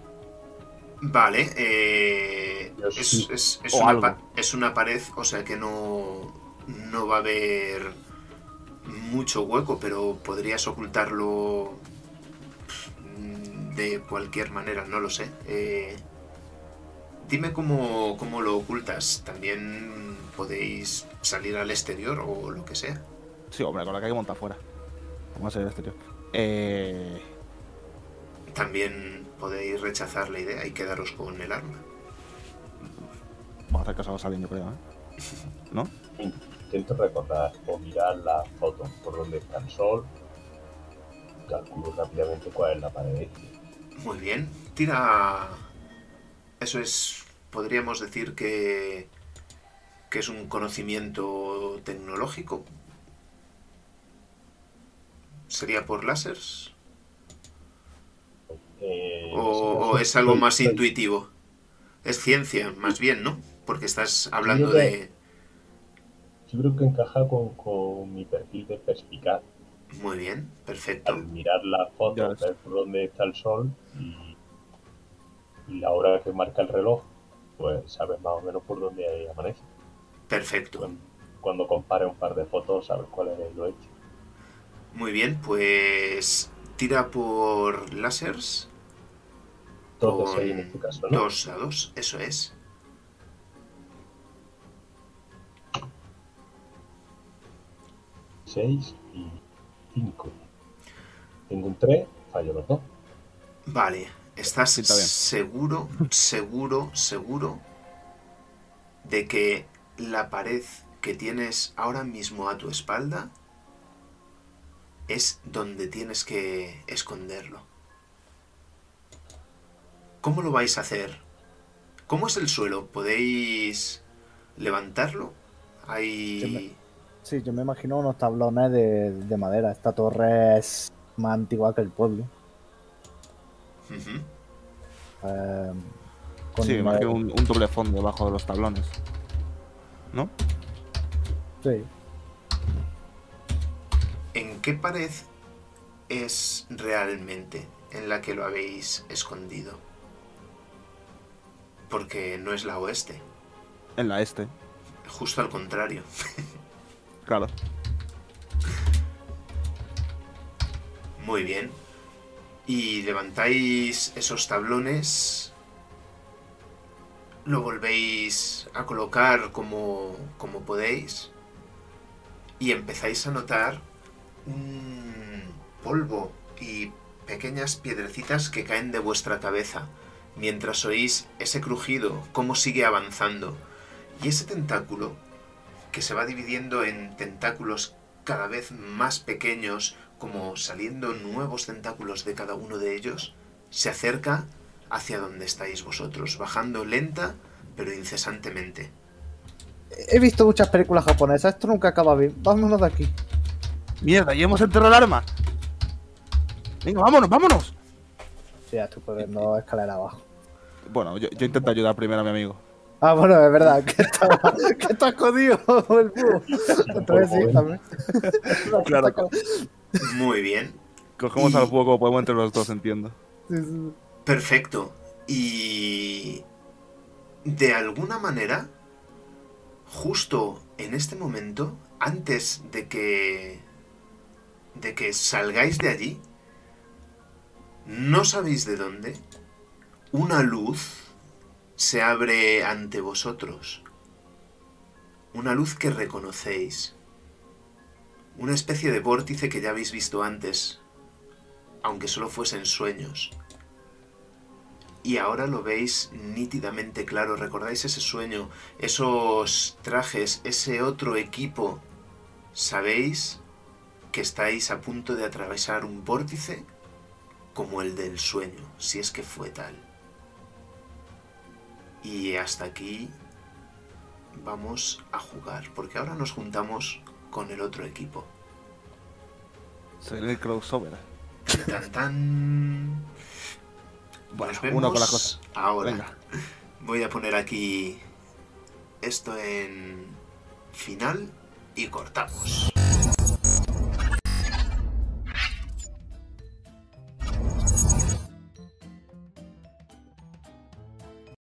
Vale, eh, es, es- es una es una pared, o sea que no, no va a haber mucho hueco, pero podrías ocultarlo de cualquier manera, no lo sé. Eh, dime cómo, cómo lo ocultas. También podéis salir al exterior o lo que sea. Sí, hombre, con la que hay que montar fuera. Vamos a salir al exterior. Eh, También podéis rechazar la idea y quedaros con el arma. vamos a hacer caso a los aliens, yo creo, ¿eh? ¿No? Intento recordar o mirar las fotos por donde está el sol. Calculo rápidamente cuál es la pared. Muy bien. Tira. Eso es. Podríamos decir que. que es un conocimiento tecnológico. ¿Sería por láseres? Eh, ¿O, es algo más intuitivo? Es ciencia, más bien, ¿no? Porque estás hablando que- de. Yo creo que encaja con, con mi perfil de perspicaz. Muy bien, perfecto. Al mirar las fotos, ver por dónde está el sol y, y la hora que marca el reloj, pues sabes más o menos por dónde amanece. Perfecto. Cuando, cuando compare un par de fotos, sabes cuál es el hecho. Muy bien, pues. Tira por láseres. Dos en este caso, ¿no? Dos eso es. Seis y cinco. Tengo un 3, fallo los dos. Vale, ¿estás Sí, está bien. seguro, seguro, seguro de que la pared que tienes ahora mismo a tu espalda es donde tienes que esconderlo. ¿Cómo lo vais a hacer? ¿Cómo es el suelo? ¿Podéis levantarlo? Hay... Sí, yo me imagino unos tablones de, de madera. Esta torre es más antigua que el pueblo. Eh, con Sí, nivel- imagino un, un doble fondo debajo de los tablones. ¿No? Sí. ¿En qué pared es realmente en la que lo habéis escondido? Porque no es la oeste, En la este, justo al contrario. claro. Muy bien. Y levantáis esos tablones. Lo volvéis a colocar como, como podéis. Y empezáis a notar un polvo y pequeñas piedrecitas que caen de vuestra cabeza. Mientras oís ese crujido, cómo sigue avanzando. Y ese tentáculo, que se va dividiendo en tentáculos cada vez más pequeños, como saliendo nuevos tentáculos de cada uno de ellos, se acerca hacia donde estáis vosotros, bajando lenta pero incesantemente. He visto muchas películas japonesas. Esto nunca acaba bien. Vámonos de aquí. ¡Mierda! ¡Y hemos enterrado el arma! ¡Venga, vámonos, vámonos! Sí, ya estoy poniendo escalera abajo. Bueno, yo, yo intento ayudar primero a mi amigo. Ah, bueno, es verdad. Que está, que está jodido el búho. Entonces sí, también. Claro. Muy bien, Cogemos Y- al búho como podemos entre los dos, entiendo. Sí, sí. perfecto. Y... De alguna manera, justo en este momento, antes de que... de que salgáis de allí, no sabéis de dónde, una luz se abre ante vosotros. Una luz que reconocéis. Una especie de vórtice que ya habéis visto antes, aunque solo fuesen sueños. Y ahora lo veis nítidamente claro. ¿Recordáis ese sueño? Esos trajes, ese otro equipo. Sabéis que estáis a punto de atravesar un vórtice como el del sueño, si es que fue tal. Y hasta aquí vamos a jugar, porque ahora nos juntamos con el otro equipo. Sería el crossover. Tan, tan. Bueno, uno con las cosas. Ahora. Voy a poner aquí esto en final y cortamos.